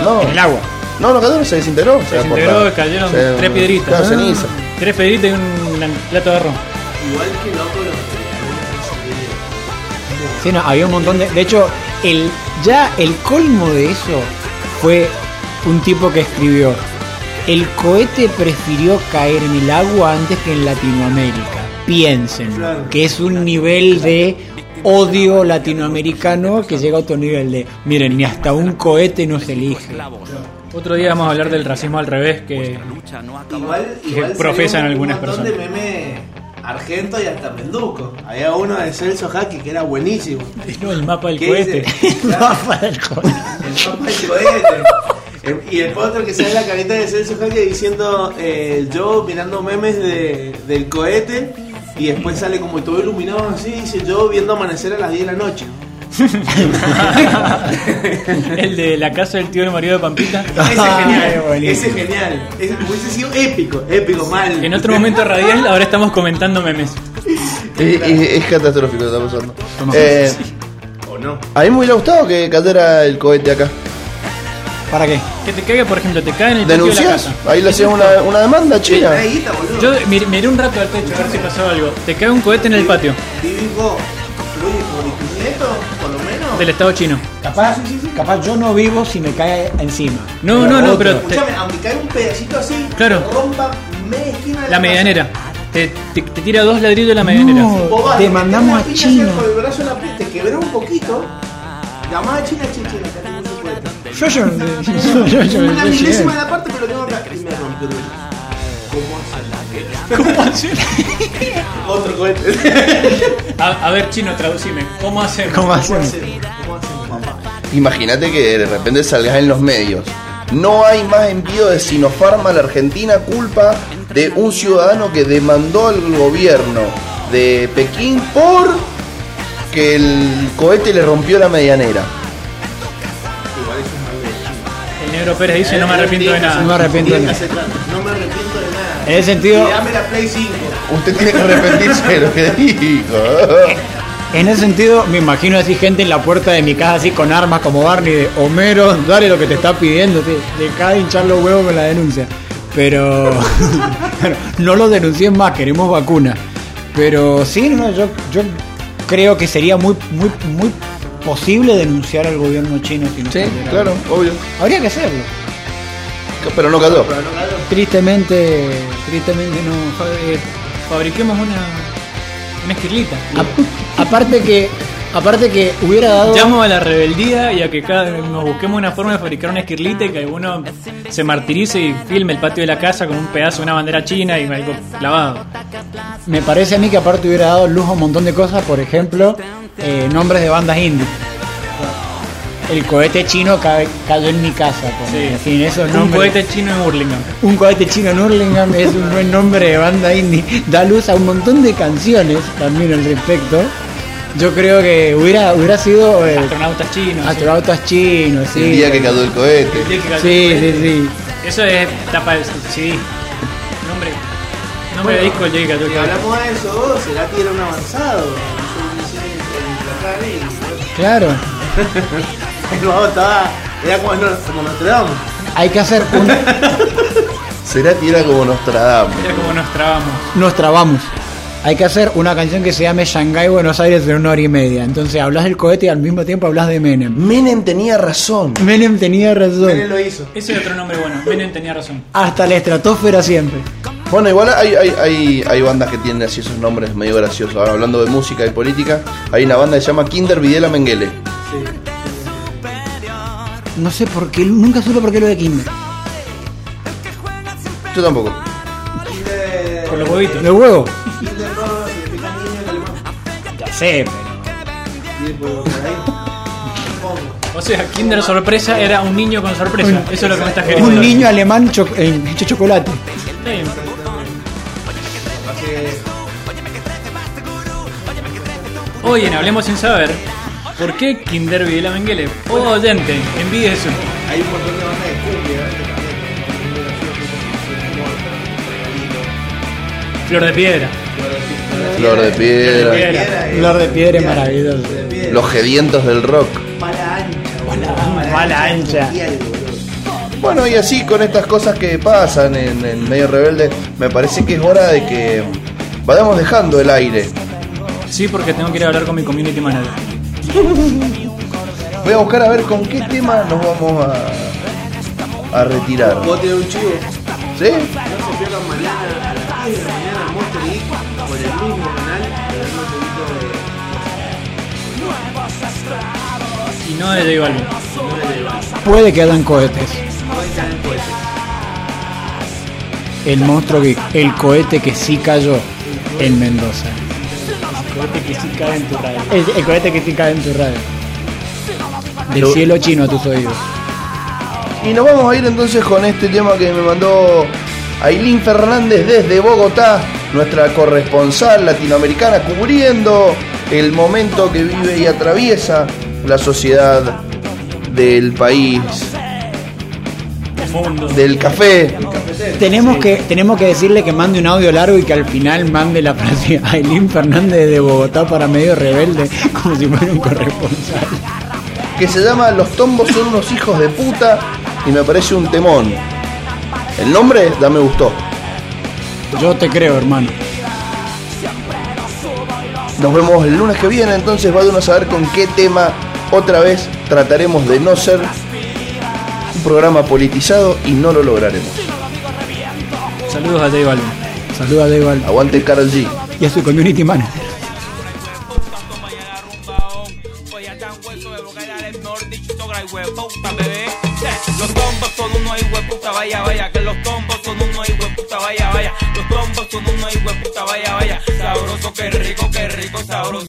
No, en el agua. no, no cayó, se desintegró. Se desintegró, cayeron tres piedritas. Claro, Ah. ceniza. Tres piedritas y un plato de arroz. Igual que loco los Sí, no, había un montón de. De hecho, el ya el colmo de eso fue un tipo que escribió: El cohete prefirió caer en el agua antes que en Latinoamérica. Piensen, Claro. que es un nivel de odio latinoamericano que llega a otro nivel de. Miren, ni hasta un cohete nos elige. Otro día vamos a hablar del racismo al revés, que Igual, Que profesan un- algunas un personas. de meme argento y hasta menduco. Había uno de Celso Jaque que era buenísimo. no, el mapa del ¿Qué cohete. El mapa del cohete. El mapa del cohete. Y el otro que sale la carita de Celso Jaque diciendo eh, yo mirando memes de, del cohete y después sale como todo iluminado así, dice yo viendo amanecer a las 10 de la noche. el de la casa del tío del marido de Pampita. Ese es genial, ese es genial. Ese hubiese sido épico, épico, mal. En otro momento radial, ahora estamos comentando memes. Es, es- es catastrófico lo que está pasando. Eh, ¿O no? a mí me hubiera gustado que cayera el cohete acá. ¿Para qué? Que te caiga, por ejemplo, te cae en el techo de la. Ahí le hacías una, una demanda china. Yo mir- miré un rato al techo a ver si pasaba algo. Te cae un cohete en el patio tu nieto, por lo menos. del estado chino. Capaz, capaz yo no vivo si me cae encima. No, no, no, otro- pero- Escuchame, aunque caiga un pedacito así, Claro. rompa media esquina de La medianera. Te, te- te tira dos ladrillos de la medianera. No. Te a en la piel, te quebró un poquito. Llamás a China, China, China, Yo, yo, yo, yo, yo, Una yo- milésima de la parte, pero tengo me rompió el ¿Cómo hace? Otro cohete. A, a ver, chino, traducime. ¿Cómo hacemos? ¿Cómo ¿Cómo hacemos? ¿Cómo hacemos, papá? Imagínate que de repente salgas en los medios. No hay más envío de Sinopharm a la Argentina culpa de un ciudadano que demandó al gobierno de Pekín por que el cohete le rompió la medianera. Negro Pérez dice no me arrepiento de No me nada. arrepiento de nada. No me arrepiento de nada. En ese sentido, dame la Play 5. Usted tiene que arrepentirse de lo que dijo. en ese sentido, me imagino así gente en la puerta de mi casa así con armas como Barney de Homero, dale lo que te está pidiendo, deja de hinchar los huevos con la denuncia. Pero no lo denuncien más, queremos vacuna. Pero sí, no, yo, yo creo que sería muy, muy, muy posible denunciar al gobierno chino si no Sí, cayera. claro, obvio. Habría que hacerlo. Pero no cayó. Tristemente, tristemente no. Fa- eh, Fabriquemos una, una esquirlita. A- aparte que, aparte que hubiera dado. Llamo a la rebeldía y a que cada, nos busquemos una forma de fabricar una esquirlita y que alguno se martirice y filme el patio de la casa con un pedazo de una bandera china y algo clavado. Me parece a mí que aparte hubiera dado luz a un montón de cosas, por ejemplo, eh, nombres de bandas indie. El cohete chino ca- cayó en mi casa. Sí. en fin, esos Un nombres- cohete chino en Hurlingham. Un cohete chino en Hurlingham es un buen nombre de banda indie. Da luz a un montón de canciones también al respecto. Yo creo que hubiera, hubiera sido eh, Astronautas chinos. sí. astronautas chinos, sí. El día que cayó el cohete. El día que cayó Sí, el sí, cohete. sí. Eso es tapa del CD. Nombre, nombre de disco el día que cayó el Si hablamos de eso, Cerati era un avanzado. Claro. el vago estaba. Era como, como Notre Dame. Hay que hacer un. Cerati era como Nostradamus. Mira cómo nos trabamos. Nos trabamos. Hay que hacer una canción que se llame Shanghai, Buenos Aires en una hora y media. Entonces hablas del cohete y al mismo tiempo hablas de Menem. Menem tenía razón. Menem tenía razón. Menem lo hizo. Ese es otro nombre bueno. Menem tenía razón. Hasta la estratosfera siempre. Bueno, igual hay, hay, hay, hay bandas que tienen así esos nombres medio graciosos. Ahora, hablando de música y política, hay una banda que se llama Kinder Videla Menguele. No sé por qué, nunca supe por qué lo de Kinder. Yo tampoco. Por los huevitos. ¿Los huevos? Kinder no significa niño en alemán. Ya sé, ahí. O sea, Kinder sorpresa era un niño con sorpresa. Eso es lo que me estás pero. queriendo Un niño alemán cho- hecho chocolate. Hoy en Hablemos Sin Saber, ¿por qué Kinder Videla Menguele? Oh, oyente, envíe eso. Hay un montón de bandas de cumbia. Flor de Piedra. Flor de piedra. Piedra. Flor de piedra es maravilloso. Los gedientos del rock. Mala ancha. Mala ancha. Bueno, y así con estas cosas que pasan en, en Medio Rebelde, me parece que es hora de que vayamos dejando el aire. Sí, porque tengo que ir a hablar con mi community manager. Voy a buscar a ver con qué tema nos vamos a, a retirar. ¿Vos tenés un chivo? ¿Sí? No se pierdan mañana a las 10 de la mañana Monster Geek por el mismo canal. Pero un poquito de. Y no de J Balvin. Puede que hayan cohetes. El monstruo geek, el cohete que sí cayó en Mendoza. El cohete que sí cae en tu radio. El, el cohete que sí cae en tu radio. Del Lo- cielo chino a tus oídos. Y nos vamos a ir entonces con este tema que me mandó Ailín Fernández desde Bogotá, nuestra corresponsal latinoamericana, cubriendo el momento que vive y atraviesa la sociedad del país, Del café. Tenemos que, tenemos que decirle que mande un audio largo y que al final mande la frase Ailín Fernández de Bogotá para medio rebelde, como si fuera un corresponsal. que se llama Los tombos son unos hijos de puta y me parece un temón. El nombre ya me gustó. Yo te creo, hermano. Nos vemos el lunes que viene, entonces vayan a saber con qué tema otra vez trataremos de no ser programa politizado y no lo lograremos. Saludos a J Balvin. Saluda a Dave Aguante Carol G. y a su community manager. Los tombos son unos hijueputa, vaya, vaya, que los tombos son unos hijueputa, vaya, vaya, los tombos son unos hijueputa, vaya, vaya, sabroso, qué rico, qué rico, sabroso.